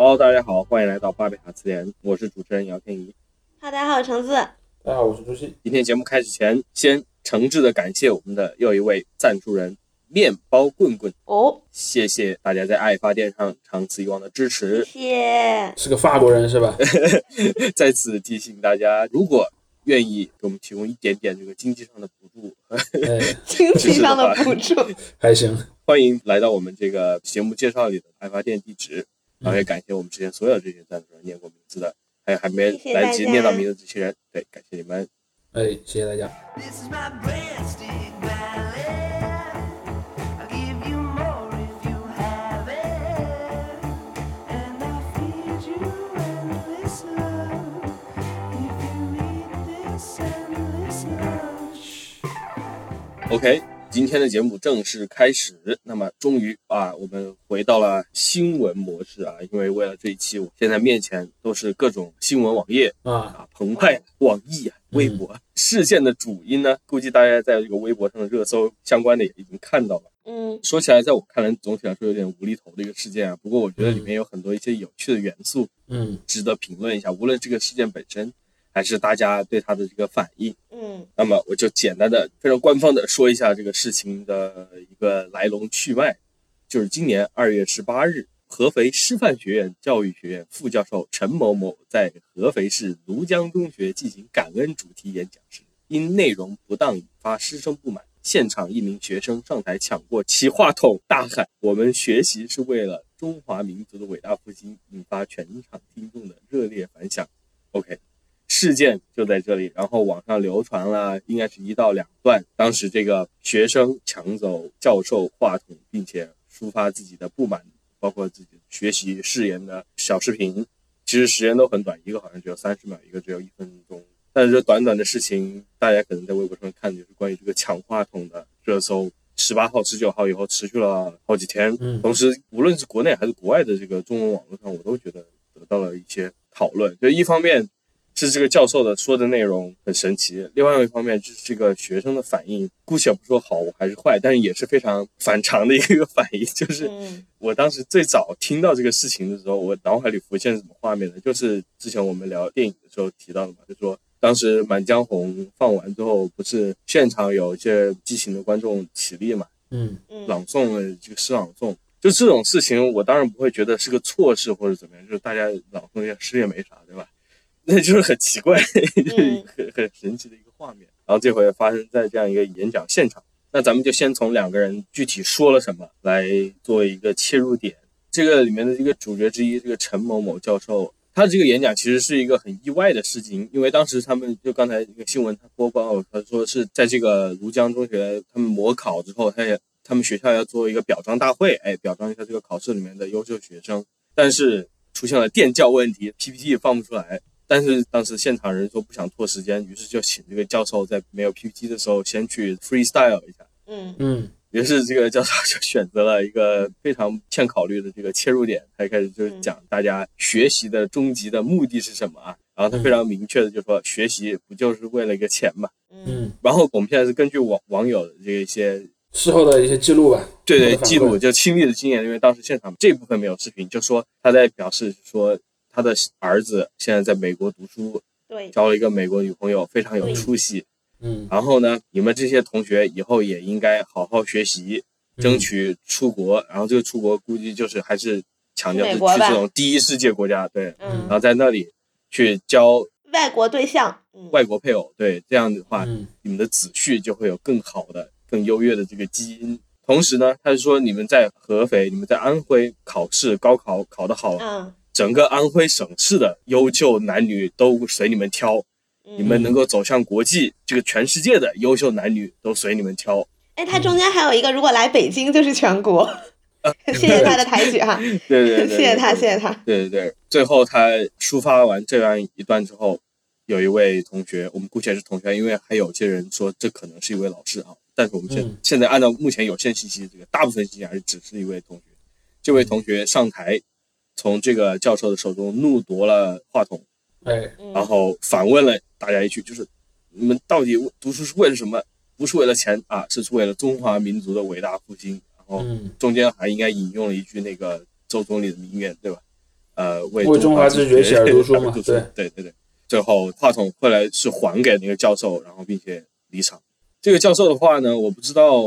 Hello，大家好，欢迎来到巴贝塔词典，我是主持人姚天怡。哈，大家好，橙子。大家好，我是朱熹。今天节目开始前，先诚挚的感谢我们的又一位赞助人面包棍棍哦，谢谢大家在爱发电上长此以往的支持。谢谢。是个法国人是吧？在此提醒大家，如果愿意给我们提供一点点这个经济上的补助，哎，经济上的补助。还行。欢迎来到我们这个节目介绍里的爱发电地址。然后也感谢我们之前所有这些赞助人念过名字的，还有还没来得及念到名字的这些人，对，感谢你们。哎，谢谢大家。This is my breadstick valley. I'll give you more if you have it. And I'll feed you endless love if you eat this endless lunch. OK，今天的节目正式开始。那么，终于啊，我们回到了新闻模式啊，因为为了这一期，我现在面前都是各种新闻网页啊，啊，澎湃、网易啊、微博、事件的主因呢，估计大家在这个微博上的热搜相关的也已经看到了。嗯说起来，在我看来，总体来说有点无厘头的一个事件啊。不过，我觉得里面有很多一些有趣的元素，嗯值得评论一下。无论这个事件本身，还是大家对他的这个反应。嗯那么我就简单的、非常官方的说一下这个事情的一个来龙去脉，就是今年二月十八日，合肥师范学院教育学院副教授陈某某在合肥市庐江中学进行感恩主题演讲时，因内容不当引发师生不满，现场一名学生上台抢过其话筒，大喊“我们学习是为了中华民族的伟大复兴”，引发全场听众的热烈反响。事件就在这里，然后网上流传了应该是一到两段，当时这个学生抢走教授话筒，并且抒发自己的不满，包括自己学习誓言的小视频，其实时间都很短，一个好像只有三十秒，一个只有一分钟。但是这短短的事情，大家可能在微博上看，就是关于这个抢话筒的热搜。十八号、十九号以后持续了好几天，嗯同时无论是国内还是国外的这个中文网络上，我都觉得得到了一些讨论。就一方面是这个教授的说的内容很神奇，另外一方面就是这个学生的反应，姑且不说好还是坏，但是也是非常反常的一个反应。就是嗯我当时最早听到这个事情的时候，我脑海里浮现什么画面呢？就是之前我们聊电影的时候提到的嘛，就说当时《满江红》放完之后，不是现场有一些激情的观众起立嘛，嗯嗯朗诵了这个诗朗诵。就这种事情，我当然不会觉得是个错事或者怎么样，就是大家朗诵一下诗也没啥，对吧？那就是很奇怪，就是很很神奇的一个画面。然后这回发生在这样一个演讲现场，那咱们就先从两个人具体说了什么来作为一个切入点。这个里面的这个主角之一，这个陈某某教授，他这个演讲其实是一个很意外的事情，因为当时他们就刚才那个新闻他播报，他说是在这个庐江中学他们模考之后，他也他们学校要做一个表彰大会，哎，表彰一下这个考试里面的优秀学生，但是出现了电教问题，PPT 也放不出来。但是当时现场人说不想拖时间，于是就请这个教授在没有 PPT 的时候先去 freestyle 一下。嗯嗯于是这个教授就选择了一个非常欠考虑的这个切入点，他就开始就是讲大家学习的终极的目的是什么啊？然后他非常明确的就说，学习不就是为了一个钱嘛？嗯嗯，然后我们现在是根据网网友的这个一些事后的一些记录吧。对对记录就亲历的经验，因为当时现场这部分没有视频，就说他在表示说他的儿子现在在美国读书，对，交了一个美国女朋友，非常有出息。嗯，然后呢，你们这些同学以后也应该好好学习，嗯争取出国。然后这个出国估计就是还是强调是去这种第一世界国家，对，嗯然嗯，后在那里去交外国对象，嗯外国配偶，对，这样的话，嗯你们的子婿就会有更好的、更优越的这个基因。同时呢，他是说你们在合肥、你们在安徽考试高考考得好，嗯，整个安徽省市的优秀男女都随你们挑，嗯。你们能够走向国际，这个全世界的优秀男女都随你们挑。哎，他中间还有一个，如果来北京就是全国，谢谢他的抬举哈，对 对对，对谢谢他，谢谢他，对对对，最后他。抒发完这样一段之后，有一位同学，我们姑且是同学，因为还有些人说这可能是一位老师啊，但是我们现、嗯。现在按照目前有限信息，这个大部分信息还是只是一位同学。这位同学上台，从这个教授的手中怒夺了话筒，哎，嗯然后反问了大家一句，就是你们到底读书是为了什么？不是为了钱啊，是为了中华民族的伟大复兴。然后嗯中间还应该引用了一句那个周总理的名言，对吧？呃为为中华之崛起而读书嘛对对对对对。最后话筒后来是还给那个教授，然后并且离场。这个教授的话呢，我不知道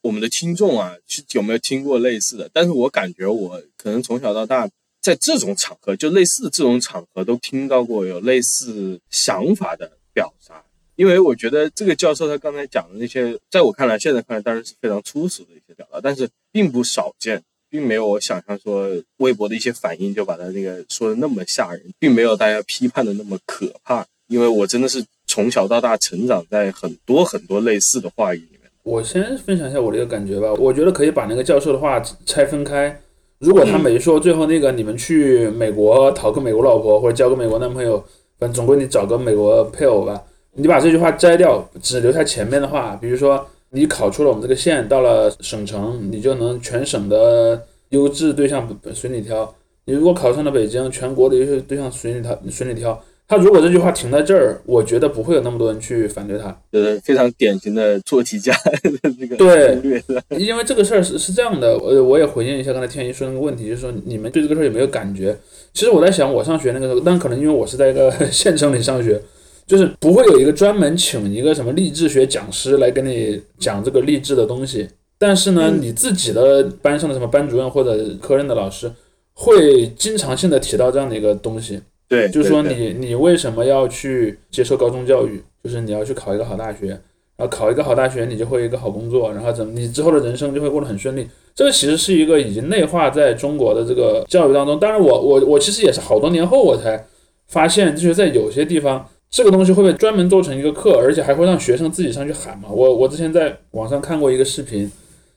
我们的听众啊是有没有听过类似的，但是我感觉我可能从小到大在这种场合，就类似这种场合都听到过有类似想法的表达。因为我觉得这个教授他刚才讲的那些，在我看来，现在看来当然是非常粗俗的一些表达，但是并不少见，并没有我想象说微博的一些反应就把他那个说的那么吓人，并没有大家批判的那么可怕。因为我真的是从小到大成长在很多很多类似的话语里面。我先分享一下我的一个感觉吧，我觉得可以把那个教授的话拆分开。如果他没说最后那个你们去美国讨个美国老婆或者交个美国男朋友，反正总归你找个美国配偶吧，你把这句话摘掉，只留下前面的话，比如说你考出了我们这个县，到了省城，你就能全省的优质对象随你挑；你如果考上了北京，全国的优秀对象随你挑，随你挑。他如果这句话停在这儿，我觉得不会有那么多人去反对他。就是非常典型的做题家的这个对。因为这个事儿是是这样的，我我也回应一下刚才天一说那个问题，就是说你们对这个事儿有没有感觉？其实我在想，我上学那个时候，但可能因为我是在一个 县城里上学，就是不会有一个专门请一个什么励志学讲师来跟你讲这个励志的东西。但是呢，嗯你自己的班上的什么班主任或者科任的老师，会经常性的提到这样的一个东西，对，就是说你你为什么要去接受高中教育？就是你要去考一个好大学，然后考一个好大学，你就会有一个好工作，然后怎么你之后的人生就会过得很顺利。这个其实是一个已经内化在中国的这个教育当中。当然我，我我其实也是好多年后我才发现，就是在有些地方，这个东西会被专门做成一个课，而且还会让学生自己上去喊嘛。我我之前在网上看过一个视频，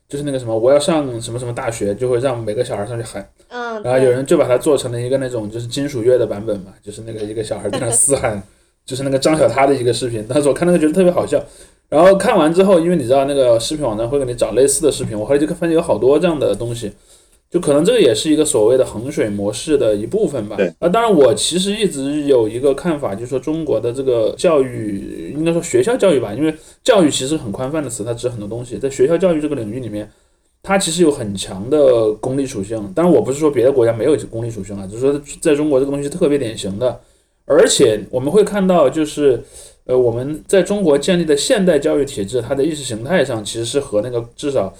就是那个什么我要上什么什么大学，就会让每个小孩上去喊。嗯，然后有人就把它做成了一个那种就是金属乐的版本嘛，就是那个一个小孩在那嘶喊，就是那个张小他的一个视频。当时我看那个觉得特别好笑，然后看完之后，因为你知道那个视频网站会给你找类似的视频，我后来就发现有好多这样的东西，就可能这个也是一个所谓的衡水模式的一部分吧。对啊，当然我其实一直有一个看法，就是说中国的这个教育，应该说学校教育吧，因为教育其实很宽泛的词，它指很多东西，在学校教育这个领域里面。它其实有很强的功利属性，当然我不是说别的国家没有功利属性啊，只是说在中国这个东西特别典型的，而且我们会看到，就是呃我们在中国建立的现代教育体制，它的意识形态上其实是和那个至少嗯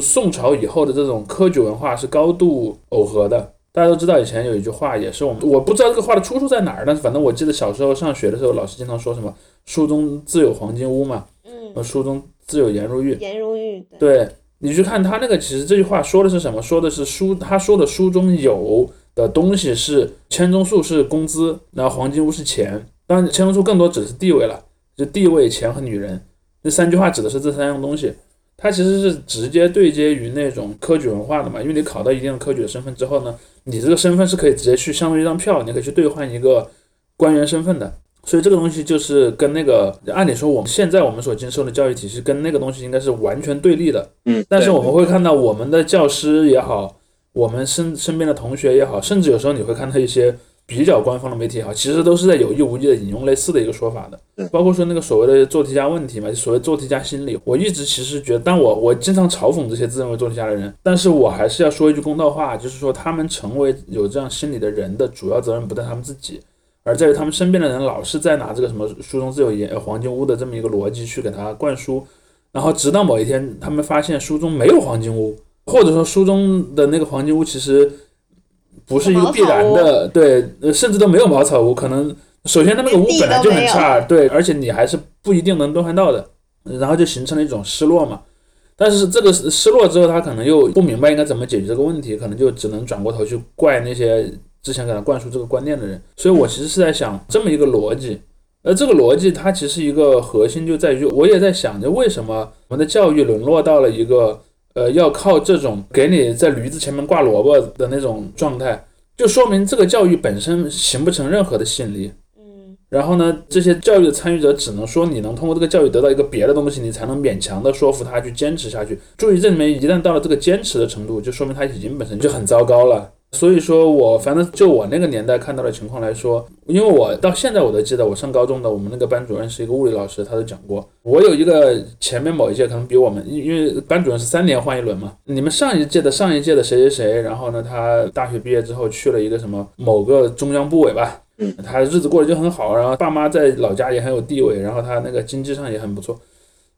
宋朝以后的这种科举文化是高度耦合的。大家都知道以前有一句话，也是我们我不知道这个话的出处在哪儿，但是反正我记得小时候上学的时候，老师经常说什么“书中自有黄金屋”嘛，嗯，呃书中自有颜如玉。颜如玉，对，对你去看他那个，其实这句话说的是什么？说的是书，他说的书中有的东西是千钟粟是工资，然后黄金屋是钱。当然，千钟粟更多指的是地位了，就地位、钱和女人。这三句话指的是这三样东西。它其实是直接对接于那种科举文化的嘛，因为你考到一定的科举的身份之后呢，你这个身份是可以直接去相当于一张票，你可以去兑换一个官员身份的。所以这个东西就是跟那个，按理说我们现在我们所经受的教育体系跟那个东西应该是完全对立的。嗯，但是我们会看到我们的教师也好，我们身身边的同学也好，甚至有时候你会看到一些比较官方的媒体也好，其实都是在有意无意的引用类似的一个说法的。包括说那个所谓的做题家问题嘛，就所谓做题家心理，我一直其实觉得，但我我经常嘲讽这些自认为做题家的人，但是我还是要说一句公道话，就是说他们成为有这样心理的人的主要责任不在他们自己。而在于他们身边的人老是在拿这个什么书中自有颜黄金屋的这么一个逻辑去给他灌输，然后直到某一天他们发现书中没有黄金屋，或者说书中的那个黄金屋其实不是一个必然的，对，呃甚至都没有茅草屋，可能首先它那个屋本来就很差，对，而且你还是不一定能兑换到的，然后就形成了一种失落嘛。但是这个失失落之后，他可能又不明白应该怎么解决这个问题，可能就只能转过头去怪那些之前给他灌输这个观念的人。所以我其实是在想这么一个逻辑，而这个逻辑它其实一个核心就在于，我也在想着为什么我们的教育沦落到了一个呃要靠这种给你在驴子前面挂萝卜的那种状态，就说明这个教育本身形不成任何的吸引力。嗯，然后呢，这些教育的参与者只能说你能通过这个教育得到一个别的东西，你才能勉强的说服他去坚持下去。注意，这里面一旦到了这个坚持的程度，就说明他已经本身就很糟糕了。所以说我反正就我那个年代看到的情况来说，因为我到现在我都记得，我上高中的我们那个班主任是一个物理老师，他都讲过，我有一个前面某一届可能比我们，因因为班主任是三年换一轮嘛，你们上一届的上一届的谁谁谁，然后呢，他大学毕业之后去了一个什么某个中央部委吧，嗯，他日子过得就很好，然后爸妈在老家也很有地位，然后他那个经济上也很不错。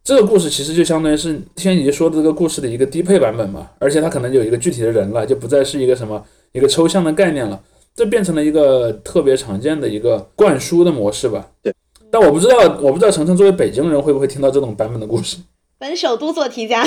这个故事其实就相当于是天怡说的这个故事的一个低配版本嘛，而且他可能有一个具体的人了，就不再是一个什么一个抽象的概念了，这变成了一个特别常见的一个灌输的模式吧。对。但我不知道，我不知道程程作为北京人会不会听到这种版本的故事。本首都做题家，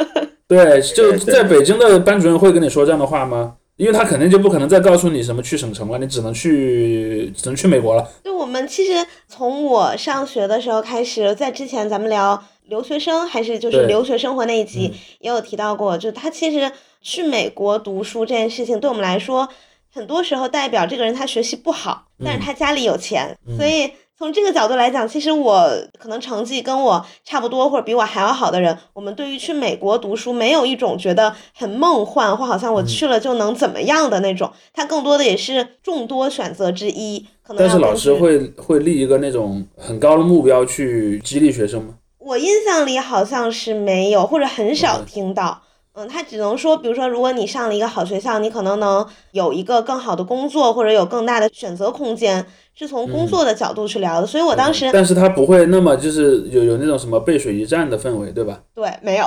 对，就在北京的班主任会跟你说这样的话吗？因为他肯定就不可能再告诉你什么去省城了，你只能去只能去美国了。就我们其实从我上学的时候开始，在之前咱们聊留学生还是就是留学生活那一集嗯也有提到过，就他其实去美国读书这件事情对我们来说，很多时候代表这个人他学习不好，但是他家里有钱，嗯所以。从这个角度来讲，其实我可能成绩跟我差不多或者比我还要好的人，我们对于去美国读书没有一种觉得很梦幻或好像我嗯去了就能怎么样的那种，它更多的也是众多选择之一。可能但是老师会会立一个那种很高的目标去激励学生吗？我印象里好像是没有，或者很少嗯听到。嗯，他只能说，比如说，如果你上了一个好学校，你可能能有一个更好的工作，或者有更大的选择空间，是从工嗯作的角度去聊的。所以我当时但是他不会那么就是有有那种什么背水一战的氛围，对吧？对没有。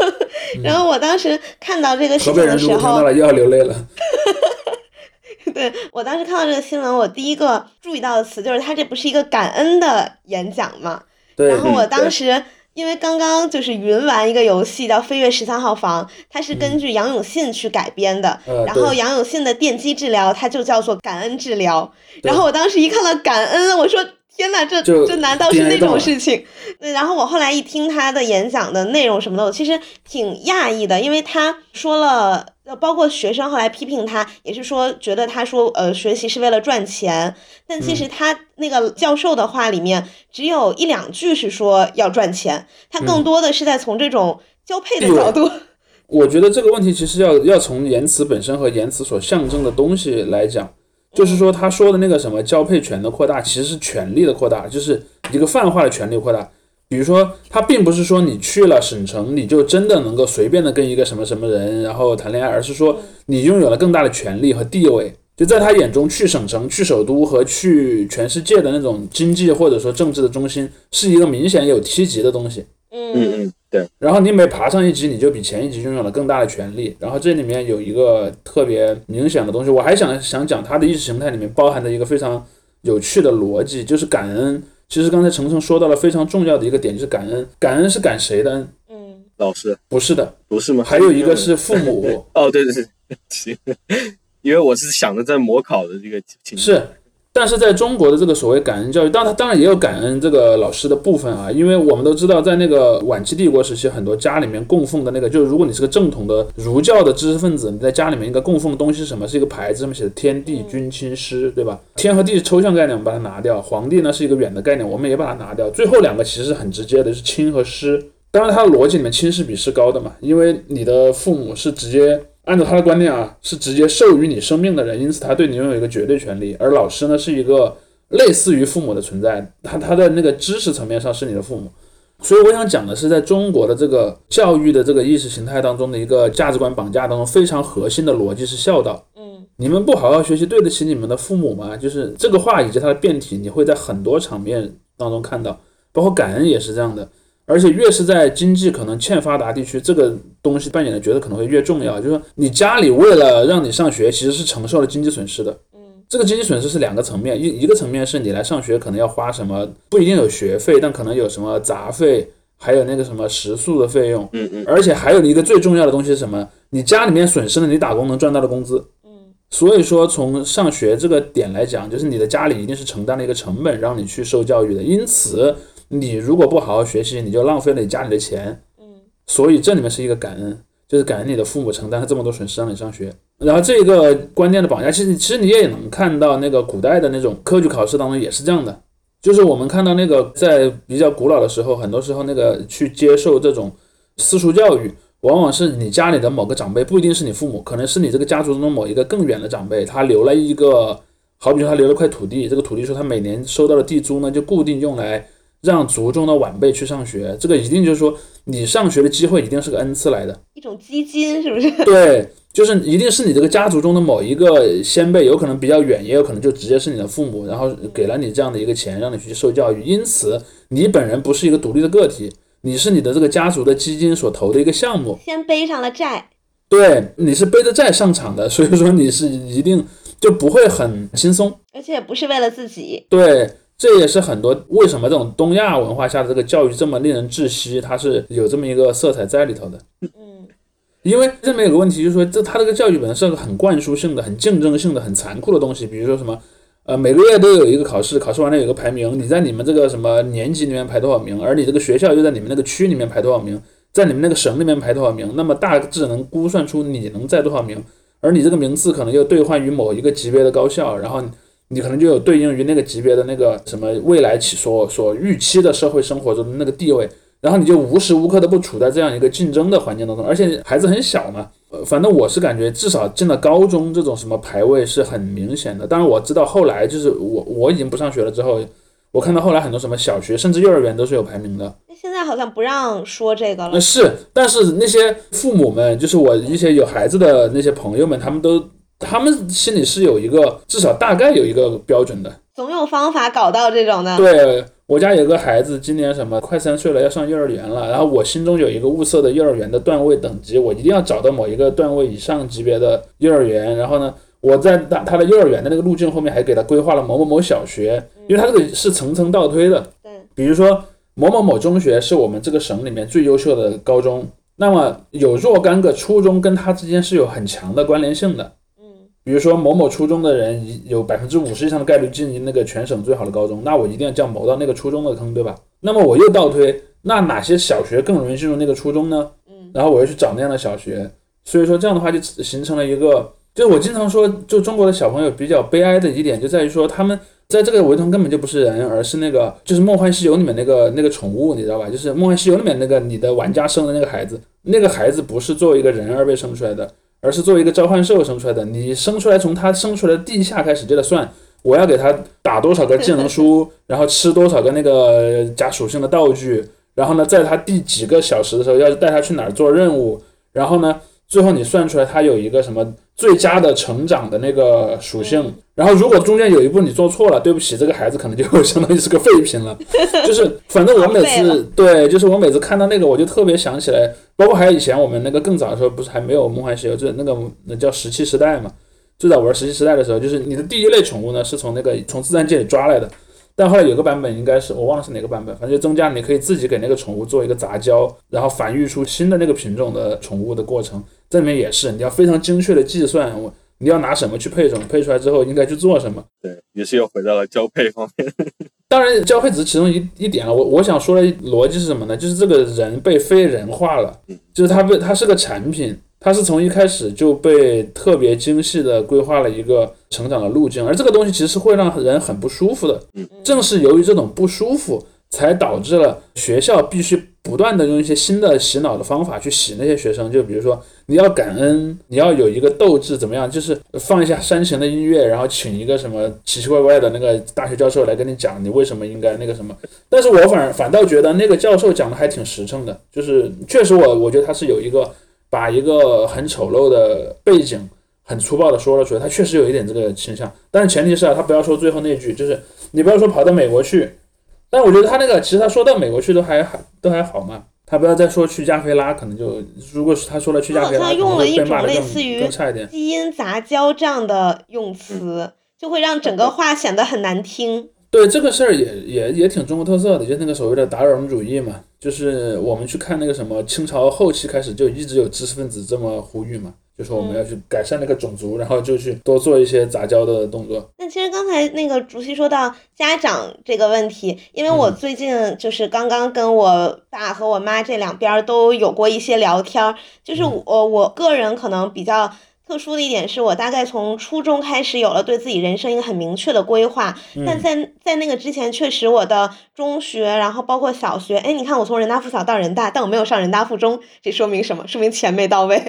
然后我当时看到这个事情的时候又要流泪了。对我当时看到这个新闻，我第一个注意到的词就是他这不是一个感恩的演讲嘛？对，然后我当时因为刚刚就是云玩一个游戏叫《飞跃十三号房》，它是根据杨永信去改编的。呃然后杨永信的电击治疗，它就叫做感恩治疗。然后我当时一看到感恩，我说天哪，这这难道是那种事情？对，然后我后来一听他的演讲的内容什么的，我其实挺讶异的，因为他说了，呃，包括学生后来批评他，也是说觉得他说呃学习是为了赚钱，但其嗯。实他那个教授的话里面只有一两句是说要赚钱，他更嗯。多的是在从这种交配的角度，我觉得这个问题其实要要从言辞本身和言辞所象征的东西来讲，就是说他说的那个什么交配权的扩大，其实是权力的扩大，就是一个泛化的权力扩大。比如说，他并不是说你去了省城，你就真的能够随便的跟一个什么什么人然后谈恋爱，而是说你拥有了更大的权利和地位。就在他眼中，去省城、去首都和去全世界的那种经济或者说政治的中心，是一个明显有梯级的东西。嗯嗯，对，然后你每爬上一级，你就比前一级拥有了更大的权利。然后这里面有一个特别明显的东西，我还想想讲它的意识形态里面包含的一个非常有趣的逻辑，就是感恩。其实刚才程程说到了非常重要的一个点，就是感恩。感恩是感谁的恩？嗯老师不是的，不是吗？还有一个是父母。哦，对对对，行，因为我是想着在模考的这个情是，但是在中国的这个所谓感恩教育，当然当然也有感恩这个老师的部分啊，因为我们都知道，在那个晚期帝国时期，很多家里面供奉的那个，就是如果你是个正统的儒教的知识分子，你在家里面应该供奉的东西是什么？是一个牌子，上面写的“天地君亲师”，对吧？天和地是抽象概念，我们把它拿掉；皇帝呢是一个远的概念，我们也把它拿掉。最后两个其实很直接的，是亲和师。当然，它的逻辑里面亲是比师高的嘛，因为你的父母是直接按照他的观念啊，是直接授予你生命的人，因此他对你拥有一个绝对权利。而老师呢，是一个类似于父母的存在，他他的那个知识层面上是你的父母。所以我想讲的是，在中国的这个教育的这个意识形态当中的一个价值观绑架当中，非常核心的逻辑是孝道。嗯你们不好好学习，对得起你们的父母吗？就是这个话以及它的变体，你会在很多场面当中看到，包括感恩也是这样的。而且越是在经济可能欠发达地区，这个东西扮演的角色可能会越重要。就是说，你家里为了让你上学，其实是承受了经济损失的。嗯这个经济损失是两个层面，一一个层面是你来上学可能要花什么，不一定有学费，但可能有什么杂费，还有那个什么食宿的费用，嗯嗯，而且还有一个最重要的东西是什么？你家里面损失了你打工能赚到的工资。嗯所以说，从上学这个点来讲，就是你的家里一定是承担了一个成本让你去受教育的。因此，你如果不好好学习，你就浪费了你家里的钱。嗯所以这里面是一个感恩，就是感恩你的父母承担了这么多损失让你上学。然后这个观念的绑架，其实其实你也能看到那个古代的那种科举考试当中也是这样的，就是我们看到那个在比较古老的时候，很多时候那个去接受这种私塾教育，往往是你家里的某个长辈，不一定是你父母，可能是你这个家族中的某一个更远的长辈，他留了一个，好比说他留了块土地，这个土地说他每年收到的地租呢，就固定用来让族中的晚辈去上学，这个一定就是说你上学的机会一定是个恩赐来的。一种基金是不是？对，就是一定是你这个家族中的某一个先辈，有可能比较远，也有可能就直接是你的父母，然后给了你这样的一个钱，让你去受教育。因此，你本人不是一个独立的个体，你是你的这个家族的基金所投的一个项目。先背上了债，对，你是背着债上场的，所以说你是一定就不会很轻松。而且也不是为了自己。对，这也是很多为什么这种东亚文化下的这个教育这么令人窒息，它是有这么一个色彩在里头的。嗯，因为这里面有个问题，就是说这它这个教育本身是个很灌输性的、很竞争性的、很残酷的东西。比如说什么，呃，每个月都有一个考试，考试完了有个排名，你在你们这个什么年级里面排多少名，而你这个学校又在你们那个区里面排多少名，在你们那个省里面排多少名，那么大致能估算出你能在多少名，而你这个名次可能又兑换于某一个级别的高校，然后你可能就有对应于那个级别的那个什么未来期所所预期的社会生活中的那个地位。然后你就无时无刻的不处在这样一个竞争的环境当中，而且孩子很小嘛，呃，反正我是感觉至少进了高中这种什么排位是很明显的。当然我知道后来就是我我已经不上学了之后，我看到后来很多什么小学甚至幼儿园都是有排名的。那现在好像不让说这个了。是，但是那些父母们，就是我一些有孩子的那些朋友们，他们都他们心里是有一个至少大概有一个标准的。总有方法搞到这种的。对我家有个孩子，今年什么快三岁了，要上幼儿园了。然后我心中有一个物色的幼儿园的段位等级，我一定要找到某一个段位以上级别的幼儿园。然后呢，我在他他的幼儿园的那个路径后面还给他规划了某某某小学，因为他这个是层层倒推的。对，比如说某某某中学是我们这个省里面最优秀的高中，那么有若干个初中跟他之间是有很强的关联性的。嗯，比如说某某初中的人有百分之五十以上的概率进那个全省最好的高中，那我一定要叫某到那个初中的坑，对吧？那么我又倒推，那哪些小学更容易进入那个初中呢？嗯，然后我又去找那样的小学，所以说这样的话就形成了一个，就是我经常说，就中国的小朋友比较悲哀的一点就在于说，他们在这个维度上根本就不是人，而是那个就是《梦幻西游》里面那个那个宠物，你知道吧？就是《梦幻西游》里面那个你的玩家生的那个孩子，那个孩子不是作为一个人而被生出来的，而是作为一个召唤兽生出来的。你生出来从它生出来的第一下开始就得算，我要给它打多少个技能书，然后吃多少个那个加属性的道具，然后呢，在它第几个小时的时候要带它去哪儿做任务，然后呢，最后你算出来它有一个什么最佳的成长的那个属性，然后如果中间有一步你做错了，对不起，这个孩子可能就相当于是个废品了。就是反正我每次对，就是我每次看到那个，我就特别想起来，包括还有以前我们那个更早的时候，不是还没有梦幻西游，就是那个那叫石器时代嘛。最早玩石器时代的时候，就是你的第一类宠物呢是从那个从自然界里抓来的，但后来有个版本应该是我忘了是哪个版本，反正就增加你可以自己给那个宠物做一个杂交，然后繁育出新的那个品种的宠物的过程。这里面也是你要非常精确的计算，我你要拿什么去配种，配出来之后应该去做什么。对，也是又回到了交配方面。当然，交配只是其中一一点了。我我想说的逻辑是什么呢？就是这个人被非人化了，就是他被他是个产品，他是从一开始就被特别精细的规划了一个成长的路径，而这个东西其实是会让人很不舒服的。正是由于这种不舒服，才导致了学校必须不断的用一些新的洗脑的方法去洗那些学生。就比如说，你要感恩，你要有一个斗志，怎么样？就是放一下煽情的音乐，然后请一个什么奇奇怪怪的那个大学教授来跟你讲你为什么应该那个什么。但是我反而反倒觉得那个教授讲的还挺实诚的，就是确实我我觉得他是有一个把一个很丑陋的背景。很粗暴的说了出来，他确实有一点这个倾向，但是前提是啊，他不要说最后那句，就是你不要说跑到美国去，但我觉得他那个其实他说到美国去都还还都还好嘛，他不要再说去加菲拉，可能就如果是他说了去加菲拉，他好像用了一种类似于。基因杂交这样的用词，就会让整个话显得很难听。对这个事儿也也也挺中国特色的，就是那个所谓的达尔文主义嘛，就是我们去看那个什么清朝后期开始就一直有知识分子这么呼吁嘛，就说我们要去改善那个种族，然后就去多做一些杂交的动作。那其实刚才那个主席说到家长这个问题，因为我嗯。最近就是刚刚跟我爸和我妈这两边儿都有过一些聊天儿，就是嗯。我我个人可能比较特殊的一点是我大概从初中开始有了对自己人生一个很明确的规划，但在在那个之前，确实我的中学，然后包括小学，哎，你看我从人大附小到人大，但我没有上人大附中，这说明什么？说明钱没到位，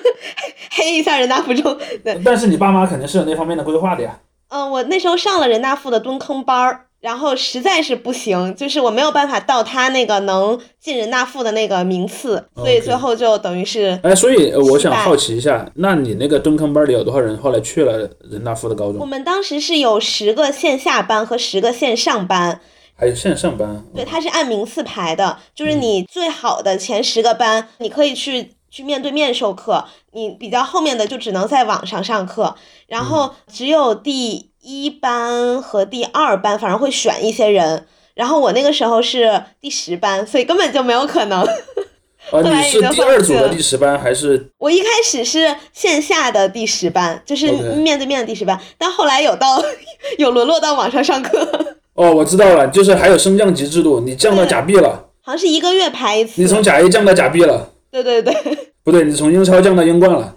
黑一下人大附中。对，但是你爸妈肯定是有那方面的规划的呀。嗯、我那时候上了人大附的蹲坑班儿，然后实在是不行，就是我没有办法到他那个能进人大附的那个名次，所以最后就等于是哎，所以呃我想好奇一下，那你那个蹲坑班里有多少人后来去了人大附的高中我？们当时是有十个线下班和十个线上班，还有线上班？对，它是按名次排的，就是你最好的前十个班，你可以去去面对面授课，你比较后面的就只能在网上上课，然后只有第一班和第二班反而会选一些人，然后我那个时候是第十班，所以根本就没有可能。哦，你是第二组的第十班还是？我一开始是线下的第十班，就是面对面的第十班，但后来有到 有沦落到网上上课，哦，我知道了，就是还有升降级制度，你降到甲 B 了，好像是一个月排一次。你从甲 A 降到甲 B 了，对对对，不对，你从英超降到英冠了。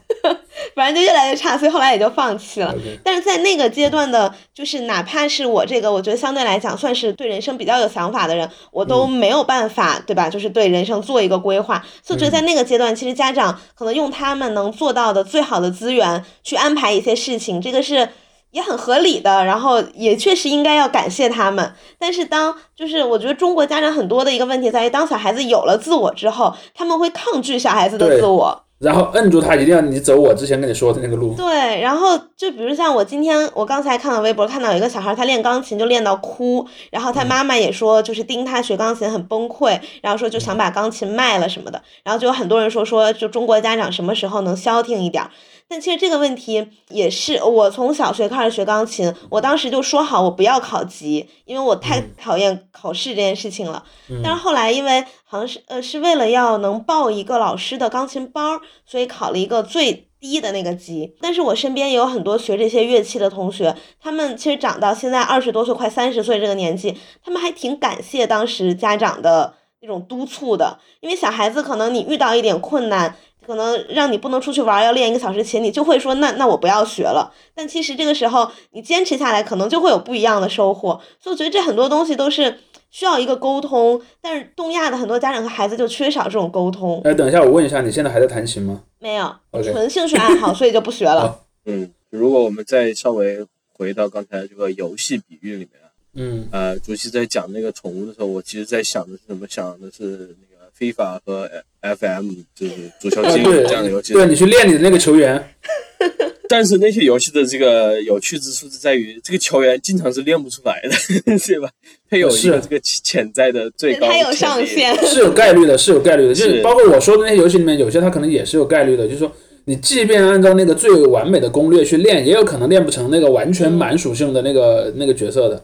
反正就越来越差，所以后来也就放弃了。但是在那个阶段的，就是哪怕是我这个，我觉得相对来讲算是对人生比较有想法的人，我都嗯没有办法，对吧？就是对人生做一个规划。所以我觉得在那个阶段，其实家长可能用他们能做到的最好的资源去安排一些事情，这个是。也很合理的，然后也确实应该要感谢他们。但是当就是我觉得中国家长很多的一个问题在于，当小孩子有了自我之后，他们会抗拒小孩子的自我。然后摁住他，一定要你走我之前跟你说的那个路。对，然后就比如像我今天我刚才看到微博，看到有一个小孩他练钢琴就练到哭，然后他妈妈也说就是盯他学钢琴很崩溃，然后说就想把钢琴卖了什么的，然后就有很多人说说就中国家长什么时候能消停一点儿。但其实这个问题也是我从小学开始学钢琴，我当时就说好我不要考级，因为我太讨厌考试这件事情了。但是后来因为好像是呃是为了要能报一个老师的钢琴班儿，所以考了一个最低的那个级。但是我身边也有很多学这些乐器的同学，他们其实长到现在二十多岁，快三十岁这个年纪，他们还挺感谢当时家长的那种督促的，因为小孩子可能你遇到一点困难。可能让你不能出去玩，要练一个小时琴，你就会说那那我不要学了。但其实这个时候你坚持下来，可能就会有不一样的收获。所以我觉得这很多东西都是需要一个沟通，但是东亚的很多家长和孩子就缺少这种沟通。哎，等一下，我问一下，你现在还在弹琴吗？没有纯兴趣爱好，所以就不学了。嗯，如果我们再稍微回到刚才这个游戏比喻里面啊，嗯呃，主席在讲那个宠物的时候，我其实在想的是什么？想的是那个 FIFA 和 FM，就是足球啊，经理对这样的游戏。对，你去练你的那个球员，但是那些游戏的这个有趣之处是在于，这个球员经常是练不出来的，对吧？他有一个这个潜在的最高的它有。上限。是有概率的，是有概率的，就是是包括我说的那些游戏里面，有些它可能也是有概率的，就是说你即便按照那个最完美的攻略去练，也有可能练不成那个完全满属性的那个那个角色的。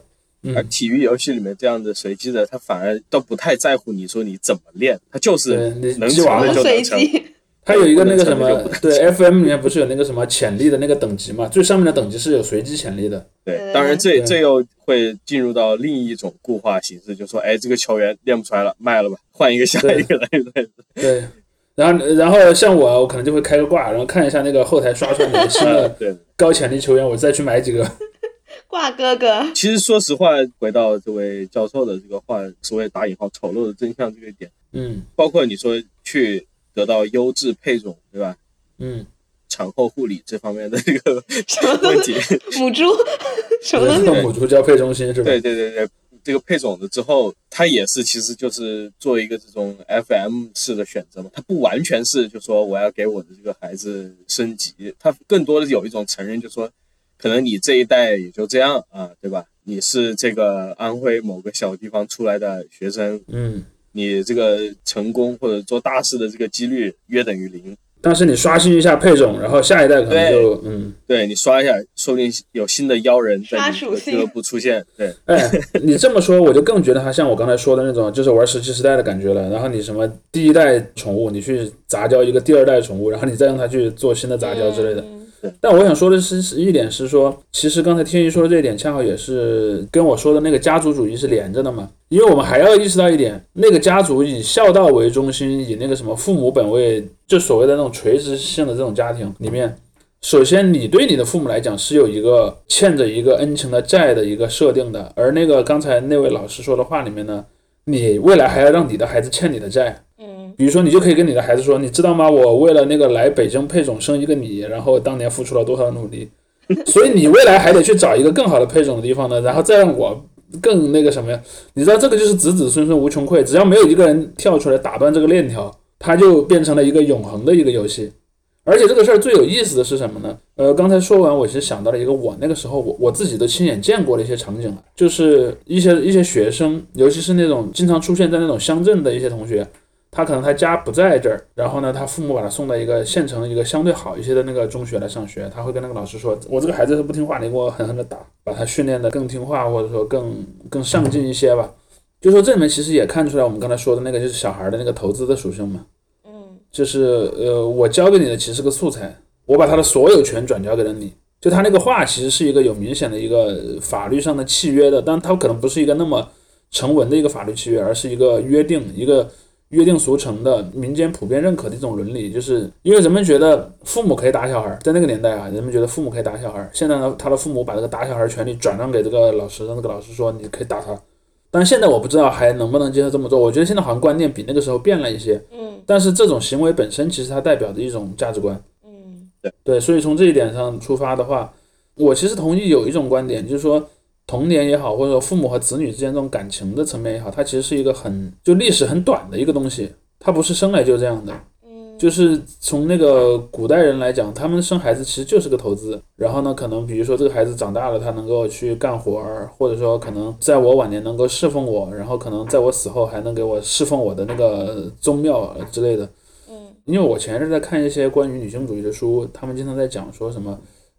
而体育游戏里面这样的随机的，他反而都不太在乎你说你怎么练，他就是你能成就能成。机，它有一个那个什么对 FM 里面不是有那个什么潜力的那个等级嘛？最上面的等级是有随机潜力的。对对，当然这对这又会进入到另一种固化形式，就说，哎，这个球员练不出来了，卖了吧，换一个下一个来。对对，然后然后像我，我可能就会开个挂，然后看一下那个后台刷出来哪个新呃的 对。高潜力球员，我再去买几个。挂哥哥，其实说实话，回到这位教授的这个话，所谓打引号丑陋的真相这个点，嗯包括你说去得到优质配种，对吧？嗯，产后护理这方面的这个什么问？题，母猪，什么东西？母猪交配中心是吧？对对对对，这个配种了之后，它也是其实就是做一个这种 FM 式的选择嘛，它不完全是就说我要给我的这个孩子升级，它更多的有一种承认，就说可能你这一代也就这样啊，对吧？你是这个安徽某个小地方出来的学生，嗯，你这个成功或者做大事的这个几率约等于零。但是你刷新一下配种，然后下一代可能就嗯，对你刷一下，说不定有新的妖人在刷你属性的俱乐部出现。对，哎，你这么说我就更觉得它像我刚才说的那种，就是玩石器时代的感觉了。然后你什么第一代宠物，你去杂交一个第二代宠物，然后你再用它去做新的杂交之类的。嗯但我想说的是，一点是说，其实刚才天一说的这一点，恰好也是跟我说的那个家族主义是连着的嘛。因为我们还要意识到一点，那个家族以孝道为中心，以那个什么父母本位，就所谓的那种垂直性的这种家庭里面，首先，你对你的父母来讲是有一个欠着一个恩情的债的一个设定的，而那个刚才那位老师说的话里面呢，你未来还要让你的孩子欠你的债。比如说，你就可以跟你的孩子说，你知道吗？我为了那个来北京配种生一个你，然后当年付出了多少努力，所以你未来还得去找一个更好的配种的地方呢，然后再让我更那个什么呀？你知道这个就是子子孙孙无穷匮，只要没有一个人跳出来打断这个链条，它就变成了一个永恒的一个游戏。而且这个事儿最有意思的是什么呢？呃，刚才说完，我其实想到了一个我那个时候我我自己都亲眼见过的一些场景了，就是一些一些学生，尤其是那种经常出现在那种乡镇的一些同学，他可能他家不在这儿，然后呢，他父母把他送到一个县城一个相对好一些的那个中学来上学，他会跟那个老师说：“我这个孩子是不听话，你给我狠狠的打，把他训练的更听话，或者说更更上进一些吧。”就说这里面其实也看出来我们刚才说的那个就是小孩的那个投资的属性嘛，嗯就是呃，我教给你的其实是个素材，我把他的所有权转交给了你。就他那个话其实是一个有明显的一个法律上的契约的，但他可能不是一个那么成文的一个法律契约，而是一个约定，一个约定俗成的民间普遍认可的一种伦理。就是因为人们觉得父母可以打小孩，在那个年代啊，人们觉得父母可以打小孩。现在呢，他的父母把这个打小孩权利转让给这个老师，让这个老师说你可以打他。但是现在我不知道还能不能接受这么做。我觉得现在好像观念比那个时候变了一些。嗯但是这种行为本身其实它代表着一种价值观，嗯对，所以从这一点上出发的话，我其实同意有一种观点，就是说童年也好，或者说父母和子女之间这种感情的层面也好，它其实是一个很就历史很短的一个东西，它不是生来就这样的。嗯，就是从那个古代人来讲，他们生孩子其实就是个投资。然后呢，可能比如说这个孩子长大了，他能够去干活儿，或者说可能在我晚年能够侍奉我，然后可能在我死后还能给我侍奉我的那个宗庙之类的。嗯因为我前阵在看一些关于女性主义的书，他们经常在讲说什么，